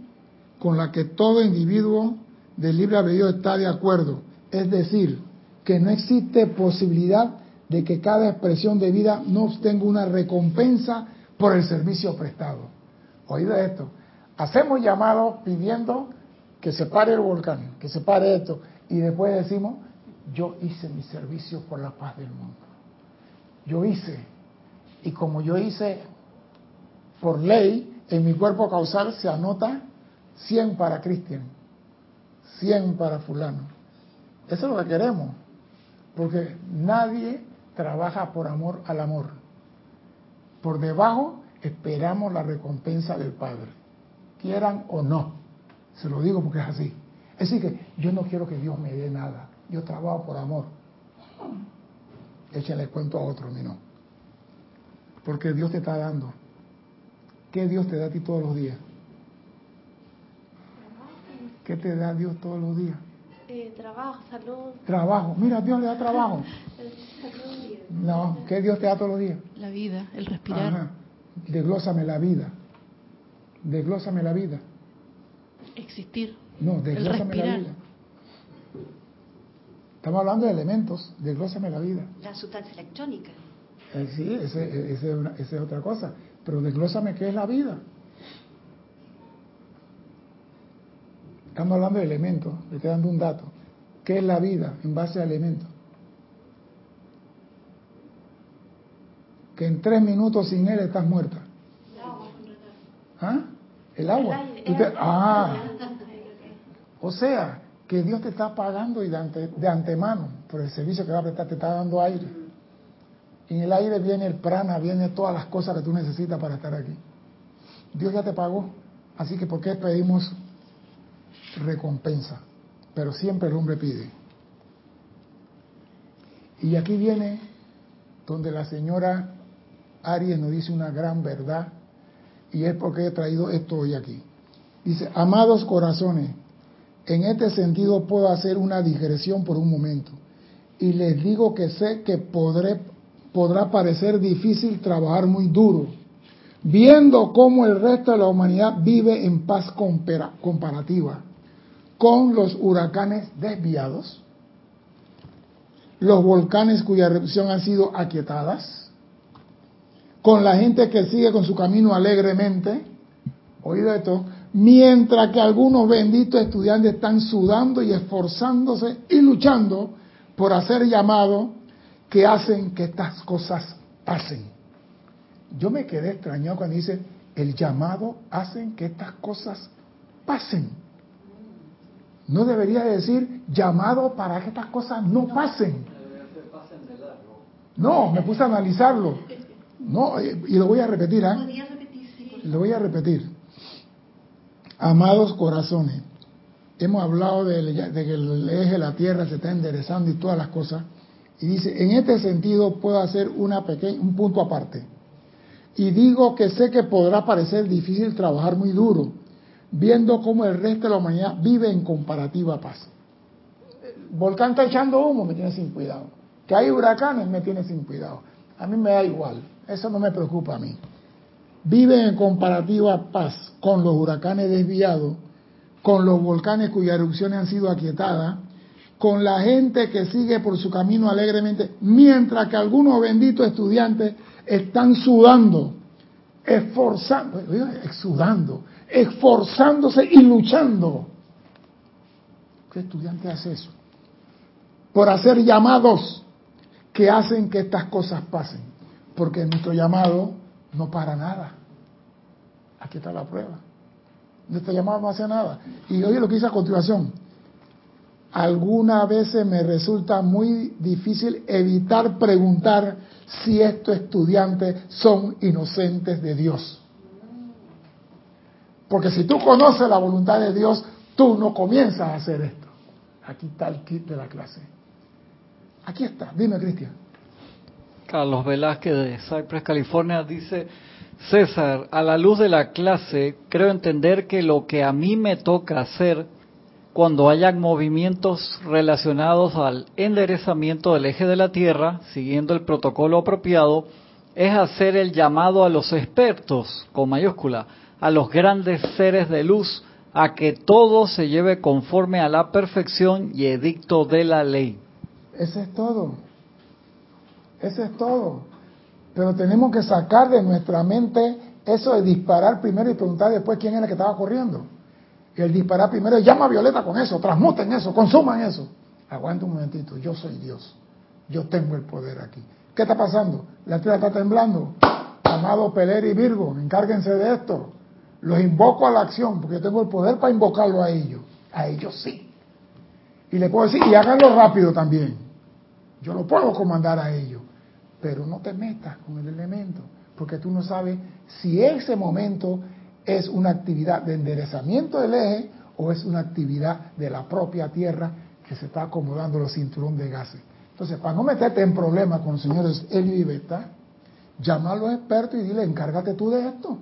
con la que todo individuo de libre albedrío está de acuerdo. Es decir, que no existe posibilidad de que cada expresión de vida no obtenga una recompensa por el servicio prestado. Oído esto. Hacemos llamados pidiendo que se pare el volcán, que se pare esto, y después decimos, yo hice mi servicio por la paz del mundo. Yo hice, y como yo hice por ley, en mi cuerpo causal se anota 100 para Cristian, 100 para fulano. Eso es lo que queremos, porque nadie trabaja por amor al amor. Por debajo esperamos la recompensa del Padre, quieran o no. Se lo digo porque es así. Es decir, que yo no quiero que Dios me dé nada. Yo trabajo por amor. Échenle cuento a otro, ni no. Porque Dios te está dando. ¿Qué Dios te da a ti todos los días? ¿Qué te da Dios todos los días? Eh, trabajo, salud. Trabajo. Mira, Dios le da trabajo. No, ¿qué Dios te da todos los días? La vida, el respirar. Ajá. Desglósame la vida. Desglósame la vida. Existir. No, desglósame la vida. Estamos hablando de elementos, desglósame la vida. La sustancia electrónica. Eh, sí, esa es otra cosa. Pero desglósame qué es la vida. Estamos hablando de elementos, le estoy dando un dato. ¿Qué es la vida en base a elementos? Que en tres minutos sin él estás muerta. ¿Ah? El agua. ah, o sea, que Dios te está pagando y de, antemano por el servicio que va a prestar, te está dando aire. Y en el aire viene el prana, viene todas las cosas que tú necesitas para estar aquí. Dios ya te pagó. Así que ¿por qué pedimos recompensa? Pero siempre el hombre pide. Y aquí viene donde la señora Aries nos dice una gran verdad y es porque he traído esto hoy aquí. Dice, amados corazones, en este sentido puedo hacer una digresión por un momento y les digo que sé que podrá parecer difícil trabajar muy duro, viendo cómo el resto de la humanidad vive en paz comparativa con los huracanes desviados, los volcanes cuya erupción han sido aquietadas, con la gente que sigue con su camino alegremente, oído esto, mientras que algunos benditos estudiantes están sudando y esforzándose y luchando por hacer llamado que hacen que estas cosas pasen. Yo me quedé extrañado cuando dice, el llamado hacen que estas cosas pasen. No debería decir llamado para que estas cosas no pasen. No, me puse a analizarlo. No, eh, y lo voy a repetir, ¿ah? Lo voy a repetir. Amados corazones, hemos hablado de, que el eje de la Tierra se está enderezando y todas las cosas. Y dice, en este sentido puedo hacer una pequeña, un punto aparte. Y digo que sé que podrá parecer difícil trabajar muy duro, viendo cómo el resto de la humanidad vive en comparativa paz. El volcán está echando humo, me tiene sin cuidado. Que hay huracanes, me tiene sin cuidado. A mí me da igual. Eso no me preocupa a mí. Viven en comparativa paz con los huracanes desviados, con los volcanes cuyas erupciones han sido aquietadas, con la gente que sigue por su camino alegremente, mientras que algunos benditos estudiantes están sudando, esforzando, sudando, esforzándose y luchando. ¿Qué estudiante hace eso? Por hacer llamados que hacen que estas cosas pasen. Porque nuestro llamado no para nada. Aquí está la prueba. Nuestro llamado no hace nada. Y oye lo que dice a continuación. Algunas veces me resulta muy difícil evitar preguntar si estos estudiantes son inocentes de Dios. Porque si tú conoces la voluntad de Dios, tú no comienzas a hacer esto. Aquí está el kit de la clase. Aquí está. Dime, Cristian. Carlos Velázquez de Cypress, California, dice, César, a la luz de la clase, creo entender que lo que a mí me toca hacer cuando hayan movimientos relacionados al enderezamiento del eje de la Tierra, siguiendo el protocolo apropiado, es hacer el llamado a los expertos, con mayúscula, a los grandes seres de luz, a que todo se lleve conforme a la perfección y edicto de la ley. Ese es todo. Ese es todo. Pero tenemos que sacar de nuestra mente eso de disparar primero y preguntar después quién era el que estaba corriendo. El disparar primero, llama a Violeta con eso, transmuten eso, consuman eso. Aguanta un momentito, yo soy Dios. Yo tengo el poder aquí. ¿Qué está pasando? La tierra está temblando. Amado Peler y Virgo, encárguense de esto. Los invoco a la acción, porque yo tengo el poder para invocarlo a ellos. A ellos sí. Y le puedo decir, y háganlo rápido también. Yo lo puedo comandar a ellos. Pero no te metas con el elemento, porque tú no sabes si ese momento es una actividad de enderezamiento del eje o es una actividad de la propia Tierra que se está acomodando los cinturón de gases. Entonces, para no meterte en problemas con los señores Helio y Beta, llama a los expertos y dile, encárgate tú de esto.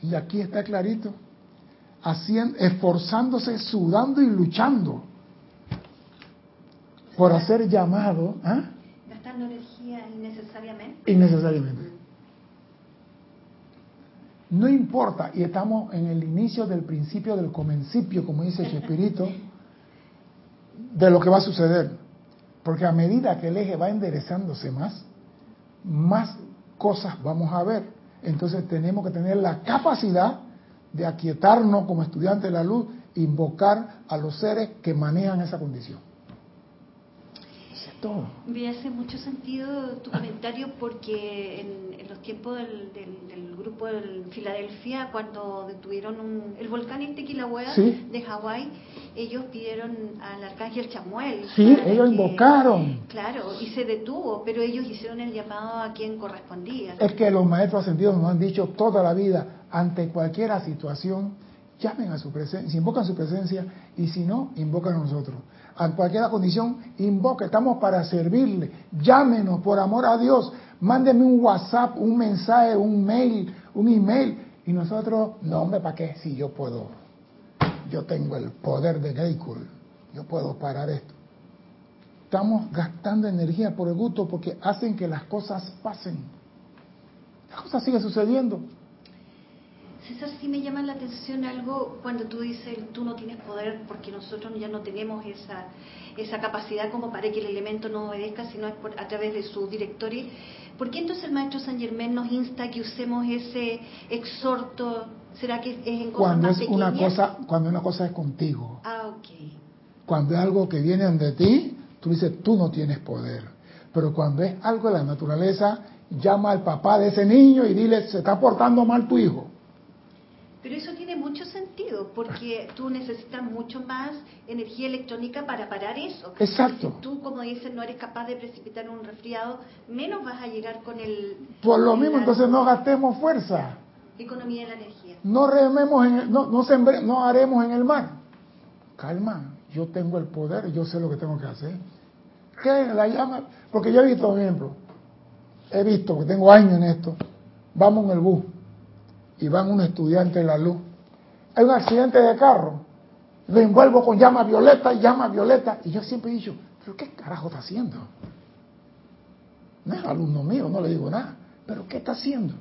Y aquí está clarito, haciendo, esforzándose, sudando y luchando por hacer llamado. ¿ah? Gastando energía innecesariamente. Innecesariamente. No importa, y estamos en el inicio del principio del comencipio, como dice Chespirito, de lo que va a suceder. Porque a medida que el eje va enderezándose más, más cosas vamos a ver. Entonces tenemos que tener la capacidad de aquietarnos como estudiantes de la luz, invocar a los seres que manejan esa condición. Me hace mucho sentido tu comentario porque en, los tiempos del, grupo de Filadelfia, cuando detuvieron el volcán este de Hawái, ellos pidieron al arcángel Chamuel. Sí, ellos invocaron. Claro, y se detuvo, pero ellos hicieron el llamado a quien correspondía. Es que los maestros ascendidos nos han dicho toda la vida, ante cualquier situación, llamen a su presencia, invocan su presencia y si no, invocan a nosotros a cualquier condición, invoque, estamos para servirle. Llámenos por amor a Dios, mándeme un WhatsApp, un mensaje, un mail, un email. Y nosotros, no hombre, ¿para qué? Si yo puedo, yo tengo el poder de Geikul, yo puedo parar esto. Estamos gastando energía por el gusto porque hacen que las cosas pasen. Las cosas siguen sucediendo. César, sí me llama la atención algo cuando tú dices tú no tienes poder porque nosotros ya no tenemos esa, esa capacidad como para que el elemento no obedezca, sino es por, a través de su directorio. ¿Por qué entonces el maestro San Germán nos insta a que usemos ese exhorto? ¿Será que es en cosas cuando más es una cosa Cuando una cosa es contigo. Ah, ok. Cuando es algo que viene de ti, tú dices, tú no tienes poder. Pero cuando es algo de la naturaleza, llama al papá de ese niño y dile, se está portando mal tu hijo. Pero eso tiene mucho sentido, porque tú necesitas mucho más energía electrónica para parar eso. Exacto. Si tú, como dices, no eres capaz de precipitar un resfriado, menos vas a llegar con el... Por lo mismo, entonces no gastemos fuerza. Economía de la energía. No rememos, en no, no, no haremos en el mar. Calma, yo tengo el poder, yo sé lo que tengo que hacer. ¿Qué la llama? Porque yo he visto, por ejemplo, he visto, que tengo años en esto, vamos en el bus y van un estudiante en la luz. Hay un accidente de carro, lo envuelvo con llama violeta y llama violeta. Y yo siempre he dicho, ¿pero qué carajo está haciendo? No es alumno mío, no le digo nada. ¿Pero qué está haciendo?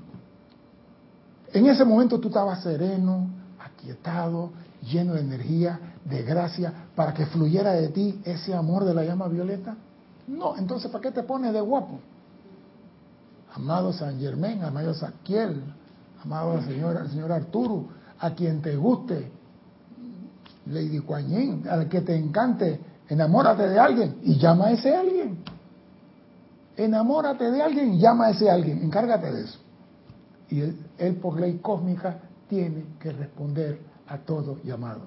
En ese momento tú estabas sereno, aquietado, lleno de energía, de gracia, para que fluyera de ti ese amor de la llama violeta. No, entonces ¿para qué te pones de guapo? Amado San Germán, amado Saquiel, amado señor, señor Arturo, a quien te guste, Lady Kuan al que te encante, enamórate de alguien y llama a ese alguien. enamórate de alguien, llama a ese alguien, encárgate de eso. Y él por ley cósmica tiene que responder a todo llamado.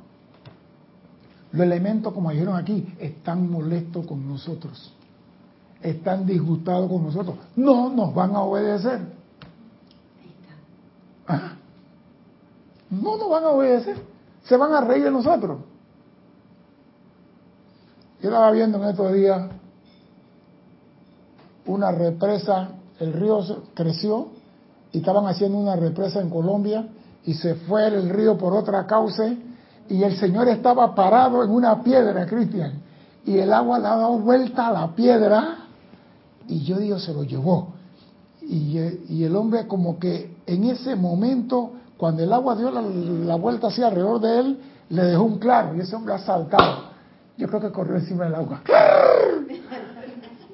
Los elementos, como dijeron aquí, están molestos con nosotros. Están disgustados con nosotros. No nos van a obedecer. Ah. No nos van a obedecer. Se van a reír de nosotros. Yo estaba viendo en estos días una represa, el río creció y estaban haciendo una represa en Colombia y se fue el río por otra cauce y el Señor estaba parado en una piedra, Cristian, y el agua le ha dado vuelta a la piedra y yo digo, se lo llevó. Y, y el hombre como que en ese momento, cuando el agua dio la, vuelta hacia alrededor de él, le dejó un claro y ese hombre ha saltado. Yo creo que corrió encima del agua.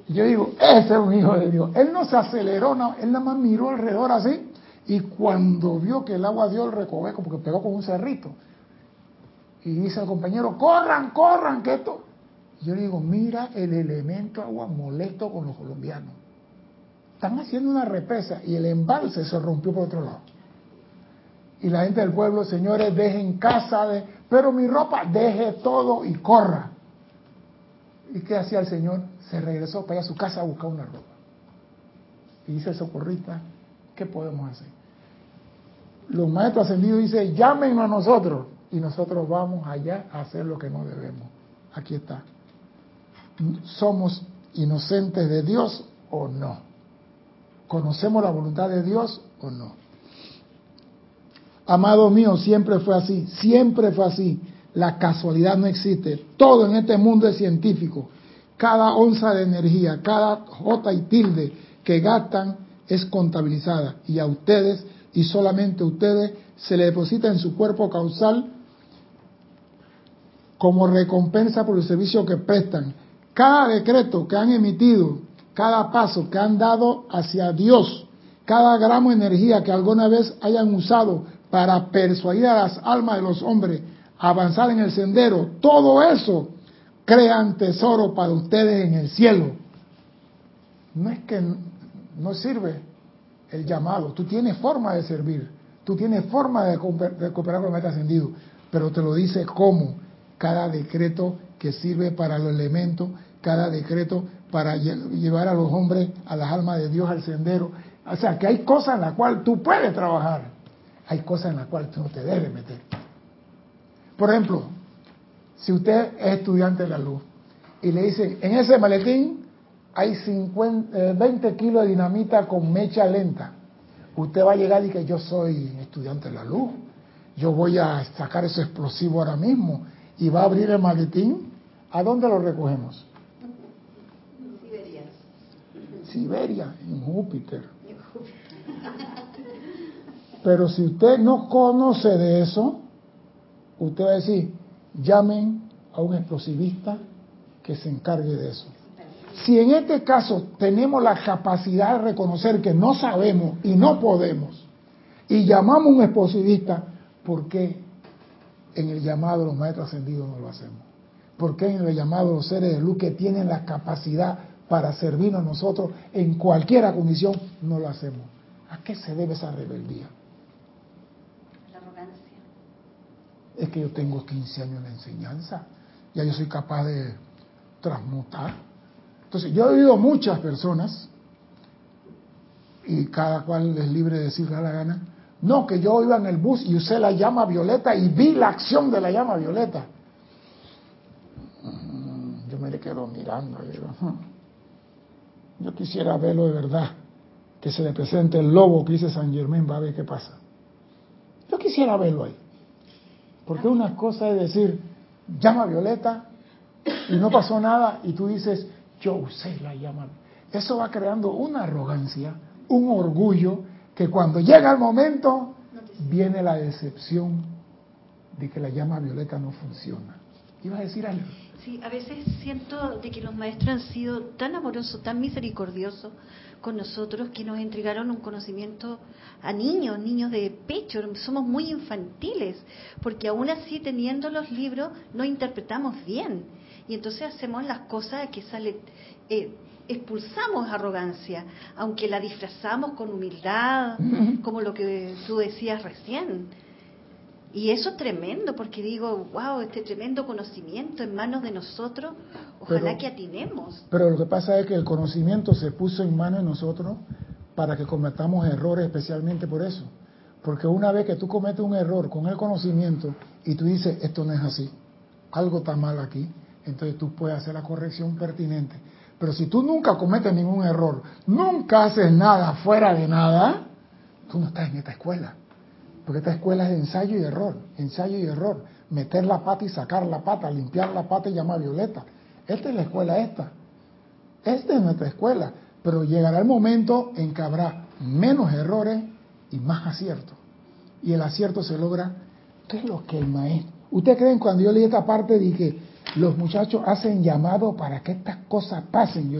Yo digo, ese es un hijo de Dios. Él no se aceleró, no, él nada más miró alrededor así y cuando vio que el agua dio el recoveco, porque pegó con un cerrito, y dice al compañero, corran, corran, que esto... Yo digo, mira el elemento agua molesto con los colombianos. Están haciendo una represa y el embalse se rompió por otro lado. Y la gente del pueblo, señores, dejen casa, de, pero mi ropa, deje todo y corra. ¿Y qué hacía el Señor? Se regresó para a su casa a buscar una ropa. Y dice el socorrista, ¿qué podemos hacer? Los maestros ascendidos dicen, llámenos a nosotros y nosotros vamos allá a hacer lo que no debemos. Aquí está. ¿Somos inocentes de Dios o no? ¿Conocemos la voluntad de Dios o no? Amado mío, siempre fue así, siempre fue así. La casualidad no existe. Todo en este mundo es científico. Cada onza de energía, cada J y tilde que gastan es contabilizada. Y a ustedes, y solamente a ustedes, se le deposita en su cuerpo causal como recompensa por el servicio que prestan. Cada decreto que han emitido, cada paso que han dado hacia Dios, cada gramo de energía que alguna vez hayan usado para persuadir a las almas de los hombres avanzar en el sendero, todo eso crean tesoro para ustedes en el cielo. No es que no sirve el llamado, tú tienes forma de servir, tú tienes forma de, cooperar con el meta ascendido, pero te lo dice cómo, cada decreto que sirve para los elementos, cada decreto para llevar a los hombres, a las almas de Dios al sendero. O sea, que hay cosas en las cuales tú puedes trabajar, hay cosas en las cuales tú no te debes meter. Por ejemplo, si usted es estudiante de la luz y le dicen, en ese maletín hay 50, 20 eh, kilos de dinamita con mecha lenta, usted va a llegar y que yo soy estudiante de la luz, yo voy a sacar ese explosivo ahora mismo y va a abrir el maletín, ¿a dónde lo recogemos? Siberia. Siberia, en Júpiter. Pero si usted no conoce de eso, usted va a decir, llamen a un explosivista que se encargue de eso. Si en este caso tenemos la capacidad de reconocer que no sabemos y no podemos, y llamamos a un explosivista, ¿por qué en el llamado de los maestros ascendidos no lo hacemos? ¿Por qué en el llamado de los seres de luz que tienen la capacidad para servirnos a nosotros en cualquier condición no lo hacemos? ¿A qué se debe esa rebeldía? Es que yo tengo 15 años de enseñanza, ya yo soy capaz de transmutar. Entonces, yo he oído muchas personas, y cada cual es libre de decir la gana, no, que yo iba en el bus y usé la llama violeta y vi la acción de la llama violeta. Mm, yo me le quedo mirando y yo quisiera verlo de verdad, que se le presente el lobo que dice San Germán, va a ver qué pasa. Yo quisiera verlo ahí. Porque una cosa es decir, llama violeta y no pasó nada y tú dices, yo usé la llama. Eso va creando una arrogancia, un orgullo, que cuando llega el momento viene la decepción de que la llama violeta no funciona. ¿Ibas a decir algo? Sí, a veces siento de que los maestros han sido tan amorosos, tan misericordiosos con nosotros que nos entregaron un conocimiento a niños, niños de pecho, somos muy infantiles, porque aún así teniendo los libros no interpretamos bien y entonces hacemos las cosas que sale, eh, expulsamos arrogancia, aunque la disfrazamos con humildad, como lo que tú decías recién. Y eso es tremendo, porque digo, wow, este tremendo conocimiento en manos de nosotros, ojalá que atinemos. Pero lo que pasa es que el conocimiento se puso en manos de nosotros para que cometamos errores especialmente por eso. Porque una vez que tú cometes un error con el conocimiento y tú dices, esto no es así, algo está mal aquí, entonces tú puedes hacer la corrección pertinente. Pero si tú nunca cometes ningún error, nunca haces nada fuera de nada, tú no estás en esta escuela. Porque esta escuela es de ensayo y error, ensayo y error. Meter la pata y sacar la pata, limpiar la pata y llamar violeta. Esta es la escuela esta. Esta es nuestra escuela. Pero llegará el momento en que habrá menos errores y más aciertos. Y el acierto se logra, ¿qué es lo que el maestro? ¿Ustedes creen cuando yo leí esta parte que los muchachos hacen llamado para que estas cosas pasen? Yo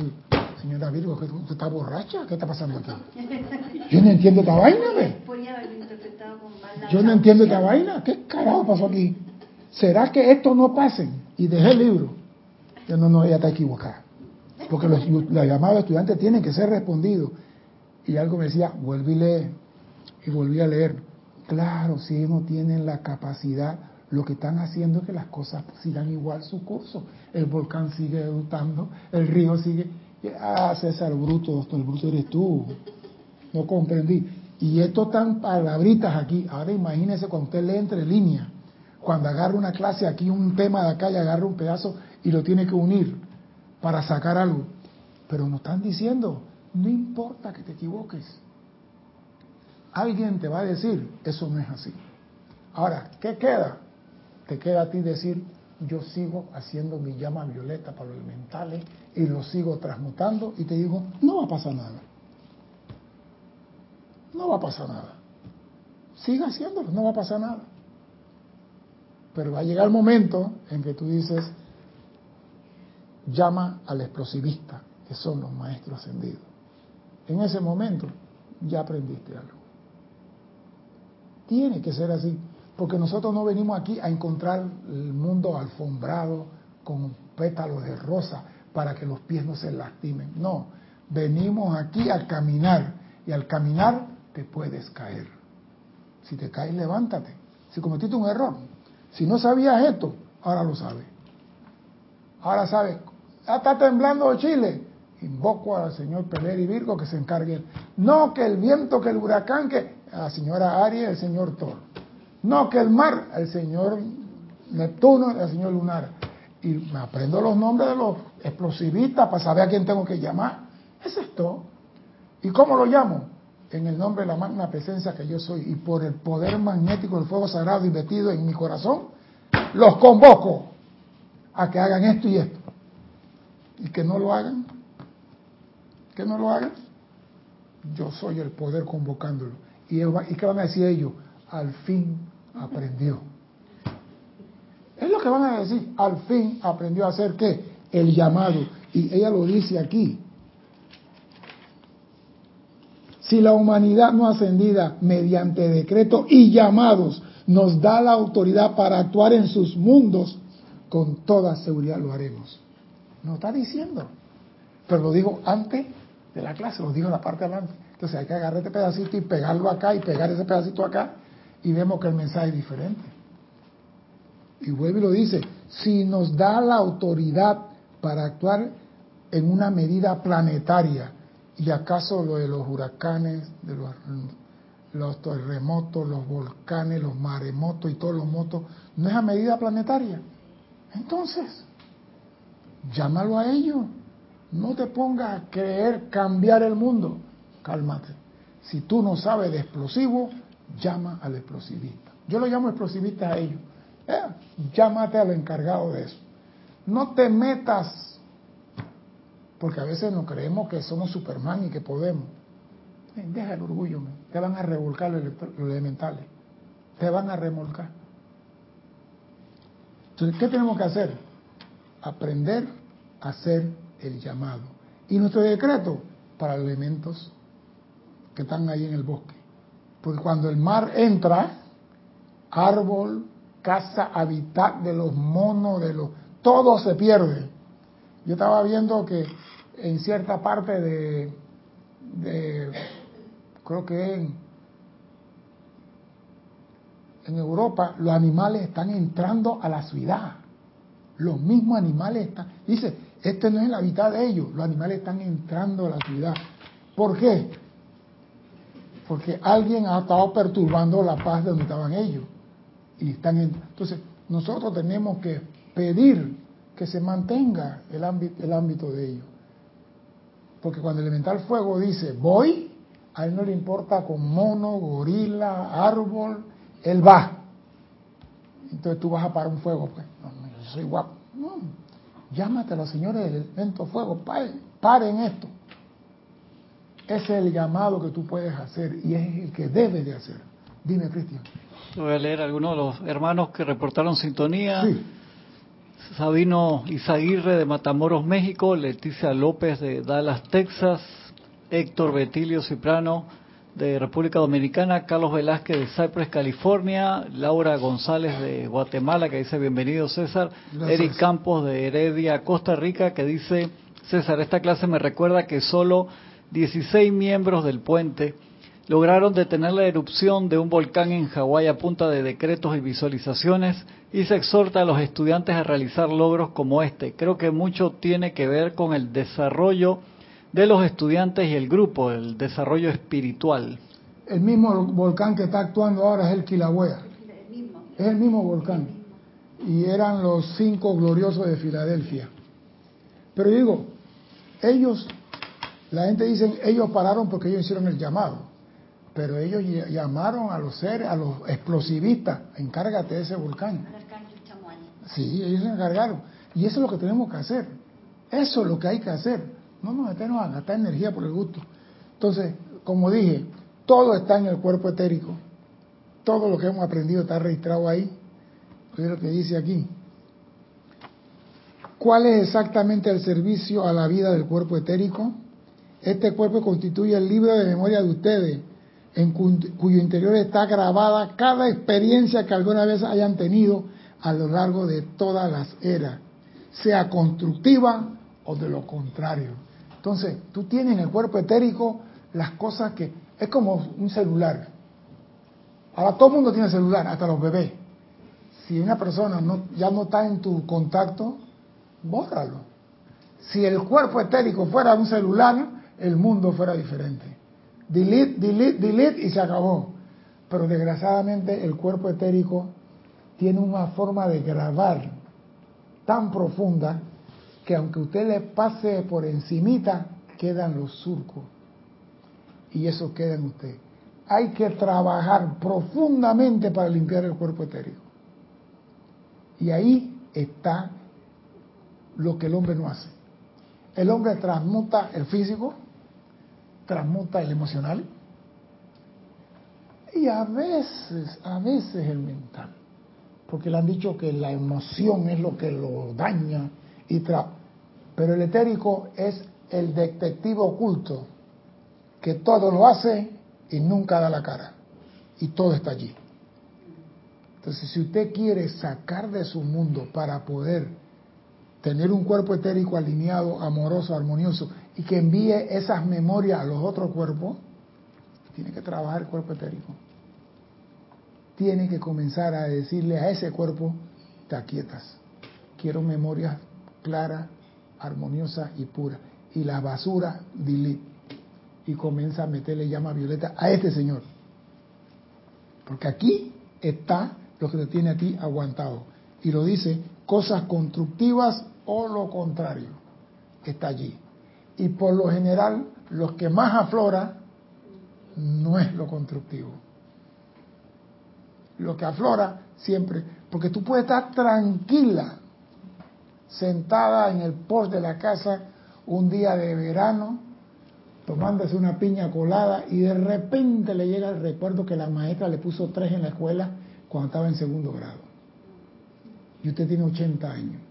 señora Virgo, ¿usted está borracha? ¿Qué está pasando aquí? Yo no entiendo esta vaina, ¿ve? Yo no entiendo esta vaina. ¿Qué carajo pasó aquí? ¿Será que esto no pase? Y dejé el libro. Yo no, no, ella está equivocada. Porque los, los llamados estudiantes tienen que ser respondidos. Y algo me decía, vuelve y lee. Y volví a leer. Claro, si ellos no tienen la capacidad, lo que están haciendo es que las cosas sigan igual su curso. El volcán sigue eruptando, el río sigue. Ah, César Bruto, el bruto eres tú. No comprendí. Y esto están palabritas aquí. Ahora imagínese cuando usted lee entre líneas, cuando agarra una clase aquí, un tema de acá y agarra un pedazo y lo tiene que unir para sacar algo. Pero nos están diciendo, no importa que te equivoques. Alguien te va a decir, eso no es así. Ahora, ¿qué queda? Te queda a ti decir, yo sigo haciendo mi llama violeta para los elementales y lo sigo transmutando y te digo, no va a pasar nada no va a pasar nada. Siga haciéndolo, no va a pasar nada. Pero va a llegar el momento en que tú dices, llama al explosivista, que son los maestros ascendidos. En ese momento ya aprendiste algo. Tiene que ser así, porque nosotros no venimos aquí a encontrar el mundo alfombrado con pétalos de rosa para que los pies no se lastimen. No, venimos aquí a caminar y al caminar te puedes caer. Si te caes, levántate. Si cometiste un error, si no sabías esto, ahora lo sabes. Ahora sabes, ah, está temblando Chile. Invoco al señor Peler y Virgo que se encargue. No que el viento, que el huracán, que la señora Aries, el señor Thor. No que el mar, el señor Neptuno, el señor Lunar. Y me aprendo los nombres de los explosivistas para saber a quién tengo que llamar. Es todo. ¿Y cómo lo llamo? en el nombre de la magna presencia que yo soy y por el poder magnético del fuego sagrado invertido en mi corazón, los convoco a que hagan esto y esto. Y que no lo hagan, que no lo hagan, yo soy el poder convocándolo. ¿Y, ¿Y qué van a decir ellos? Al fin aprendió. Es lo que van a decir, al fin aprendió a hacer qué? El llamado. Y ella lo dice aquí, si la humanidad no ascendida mediante decreto y llamados nos da la autoridad para actuar en sus mundos, con toda seguridad lo haremos. No está diciendo. Pero lo digo antes de la clase, lo digo en la parte de adelante. Entonces hay que agarrar este pedacito y pegarlo acá y pegar ese pedacito acá y vemos que el mensaje es diferente. Y vuelve y lo dice, si nos da la autoridad para actuar en una medida planetaria, ¿Y acaso lo de los huracanes, de los, terremotos, los volcanes, los maremotos y todos los motos, no es a medida planetaria? Entonces, llámalo a ellos. No te pongas a querer cambiar el mundo. Cálmate. Si tú no sabes de explosivo, llama al explosivista. Yo lo llamo explosivista a ellos. Eh, llámate al encargado de eso. No te metas porque a veces nos creemos que somos Superman y que podemos. Deja el orgullo, te van a revolcar los elementales, te van a remolcar. Entonces, ¿qué tenemos que hacer? Aprender a hacer el llamado. Y nuestro decreto para elementos que están ahí en el bosque. Porque cuando el mar entra, árbol, casa, hábitat de los monos, de los... Todo se pierde. Yo estaba viendo que en cierta parte de, de creo que en, en Europa, los animales están entrando a la ciudad. Los mismos animales están. Dice, este no es la mitad de ellos, los animales están entrando a la ciudad. ¿Por qué? Porque alguien ha estado perturbando la paz de donde estaban ellos. Y están Entonces, nosotros tenemos que pedir que se mantenga el ámbito, el ámbito de ellos. Porque cuando el elemental fuego dice, voy, a él no le importa con mono, gorila, árbol, él va. Entonces tú vas a parar un fuego, pues. No, yo soy guapo. No, llámate a los señores del elemento fuego, paren, paren esto. Ese es el llamado que tú puedes hacer y es el que debes de hacer. Dime, Cristian. Voy a leer algunos de los hermanos que reportaron sintonía. Sabino Izaguirre de Matamoros, México, Leticia López de Dallas, Texas, Héctor Betilio Ciprano de República Dominicana, Carlos Velázquez de Cypress, California, Laura González de Guatemala, que dice bienvenido César, Eric Campos de Heredia, Costa Rica, que dice César, esta clase me recuerda que solo 16 miembros del puente lograron detener la erupción de un volcán en Hawái a punta de decretos y visualizaciones y se exhorta a los estudiantes a realizar logros como este. Creo que mucho tiene que ver con el desarrollo de los estudiantes y el grupo, el desarrollo espiritual. El mismo volcán que está actuando ahora es el Kilauea. Es el mismo volcán. Y eran los cinco gloriosos de Filadelfia. Pero digo, ellos, la gente dice, ellos pararon porque ellos hicieron el llamado pero ellos llamaron a los seres, a los explosivistas, encárgate de ese volcán. Sí, ellos se encargaron. Y eso es lo que tenemos que hacer. Eso es lo que hay que hacer. No nos metemos a gastar energía por el gusto. Entonces, como dije, todo está en el cuerpo etérico. Todo lo que hemos aprendido está registrado ahí. Es lo que dice aquí. ¿Cuál es exactamente el servicio a la vida del cuerpo etérico? Este cuerpo constituye el libro de memoria de ustedes en cuyo interior está grabada cada experiencia que alguna vez hayan tenido a lo largo de todas las eras, sea constructiva o de lo contrario. Entonces, tú tienes en el cuerpo etérico las cosas que es como un celular. Ahora todo el mundo tiene celular, hasta los bebés. Si una persona no, ya no está en tu contacto, bórralo. Si el cuerpo etérico fuera un celular, el mundo fuera diferente delete, delete, delete y se acabó. Pero desgraciadamente el cuerpo etérico tiene una forma de grabar tan profunda que aunque usted le pase por encimita, quedan los surcos. Y eso queda en usted. Hay que trabajar profundamente para limpiar el cuerpo etérico. Y ahí está lo que el hombre no hace. El hombre transmuta el físico, transmuta el emocional y a veces, a veces el mental. Porque le han dicho que la emoción es lo que lo daña y tra pero el etérico es el detective oculto que todo lo hace y nunca da la cara y todo está allí. Entonces, si usted quiere sacar de su mundo para poder tener un cuerpo etérico alineado, amoroso, armonioso y que envíe esas memorias a los otros cuerpos, tiene que trabajar el cuerpo etérico. Tiene que comenzar a decirle a ese cuerpo, te aquietas. Quiero memorias claras, armoniosas y puras. Y la basura, delete. Y comienza a meterle llama violeta a este señor. Porque aquí está lo que te tiene a ti aguantado. Y lo dice, cosas constructivas o lo contrario. Está allí y por lo general lo que más aflora no es lo constructivo. Lo que aflora siempre, porque tú puedes estar tranquila, sentada en el post de la casa un día de verano, tomándose una piña colada y de repente le llega el recuerdo que la maestra le puso tres en la escuela cuando estaba en segundo grado. Y usted tiene 80 años.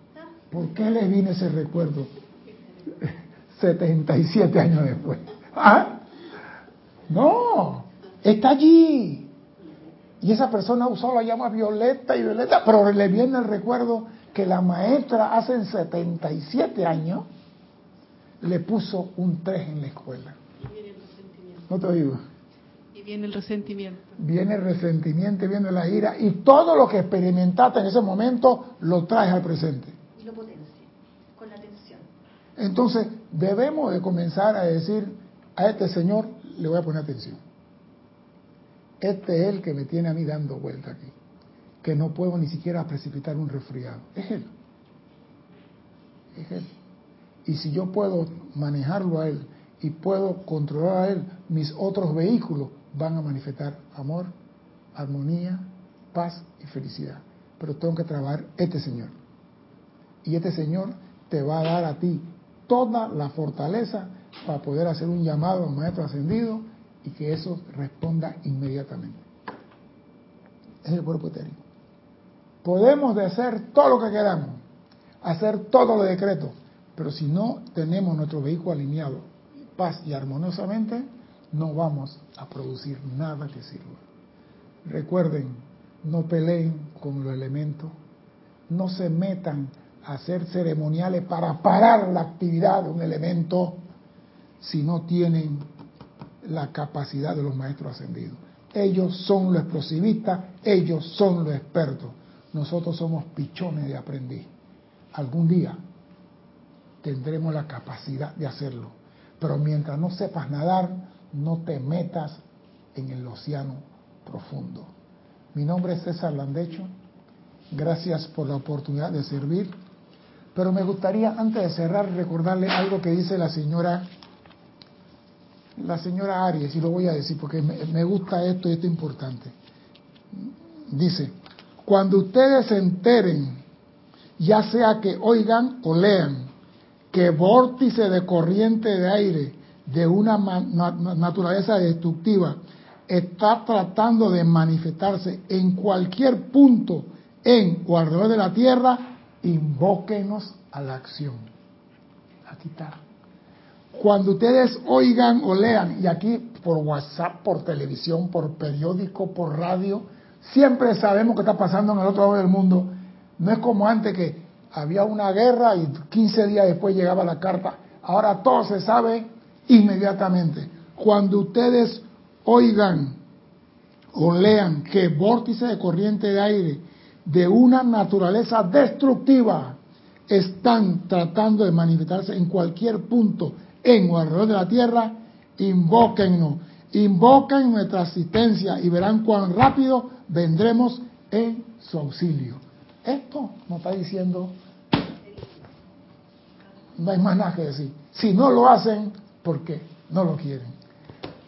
¿Por qué le viene ese recuerdo? 77 años después. ¿Ah? No, está allí. Y esa persona usó la llama violeta y violeta, pero le viene el recuerdo que la maestra hace 77 años le puso un 3 en la escuela. Y viene el resentimiento. No te digo. Y viene el resentimiento. Viene el resentimiento, viene la ira y todo lo que experimentaste en ese momento lo traes al presente. Y lo potencia con la atención. Entonces debemos de comenzar a decir a este Señor le voy a poner atención. Este es el que me tiene a mí dando vuelta aquí, que no puedo ni siquiera precipitar un resfriado. Es Él. Es Él. Y si yo puedo manejarlo a Él y puedo controlar a Él, mis otros vehículos van a manifestar amor, armonía, paz y felicidad. Pero tengo que trabajar este Señor. Y este Señor te va a dar a ti toda la fortaleza para poder hacer un llamado al Maestro Ascendido y que eso responda inmediatamente. Es el cuerpo etérico. Podemos hacer todo lo que queramos, hacer todo lo decreto, pero si no tenemos nuestro vehículo alineado, paz y armoniosamente, no vamos a producir nada que sirva. Recuerden, no peleen con los elementos, no se metan hacer ceremoniales para parar la actividad de un elemento si no tienen la capacidad de los maestros ascendidos. Ellos son los explosivistas, ellos son los expertos. Nosotros somos pichones de aprendiz. Algún día tendremos la capacidad de hacerlo. Pero mientras no sepas nadar, no te metas en el océano profundo. Mi nombre es César Landecho. Gracias por la oportunidad de servir. Pero me gustaría, antes de cerrar, recordarle algo que dice la señora la señora Aries, y lo voy a decir porque me, gusta esto y esto es importante. Dice, cuando ustedes se enteren, ya sea que oigan o lean, que vórtice de corriente de aire de una naturaleza destructiva está tratando de manifestarse en cualquier punto en o alrededor de la Tierra, invóquenos a la acción. Aquí está. Cuando ustedes oigan o lean, y aquí por WhatsApp, por televisión, por periódico, por radio, siempre sabemos qué está pasando en el otro lado del mundo. No es como antes que había una guerra y 15 días después llegaba la carta. Ahora todo se sabe inmediatamente. Cuando ustedes oigan o lean que vórtices de corriente de aire de una naturaleza destructiva están tratando de manifestarse en cualquier punto en o alrededor de la tierra, invóquennos, invoquen nuestra asistencia y verán cuán rápido vendremos en su auxilio. Esto nos está diciendo, no hay más nada que decir. Si no lo hacen, ¿por qué? No lo quieren.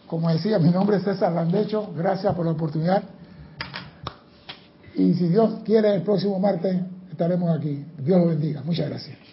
Como decía, mi nombre es César Landecho, gracias por la oportunidad. Y si Dios quiere, el próximo martes estaremos aquí. Dios lo bendiga. Muchas gracias.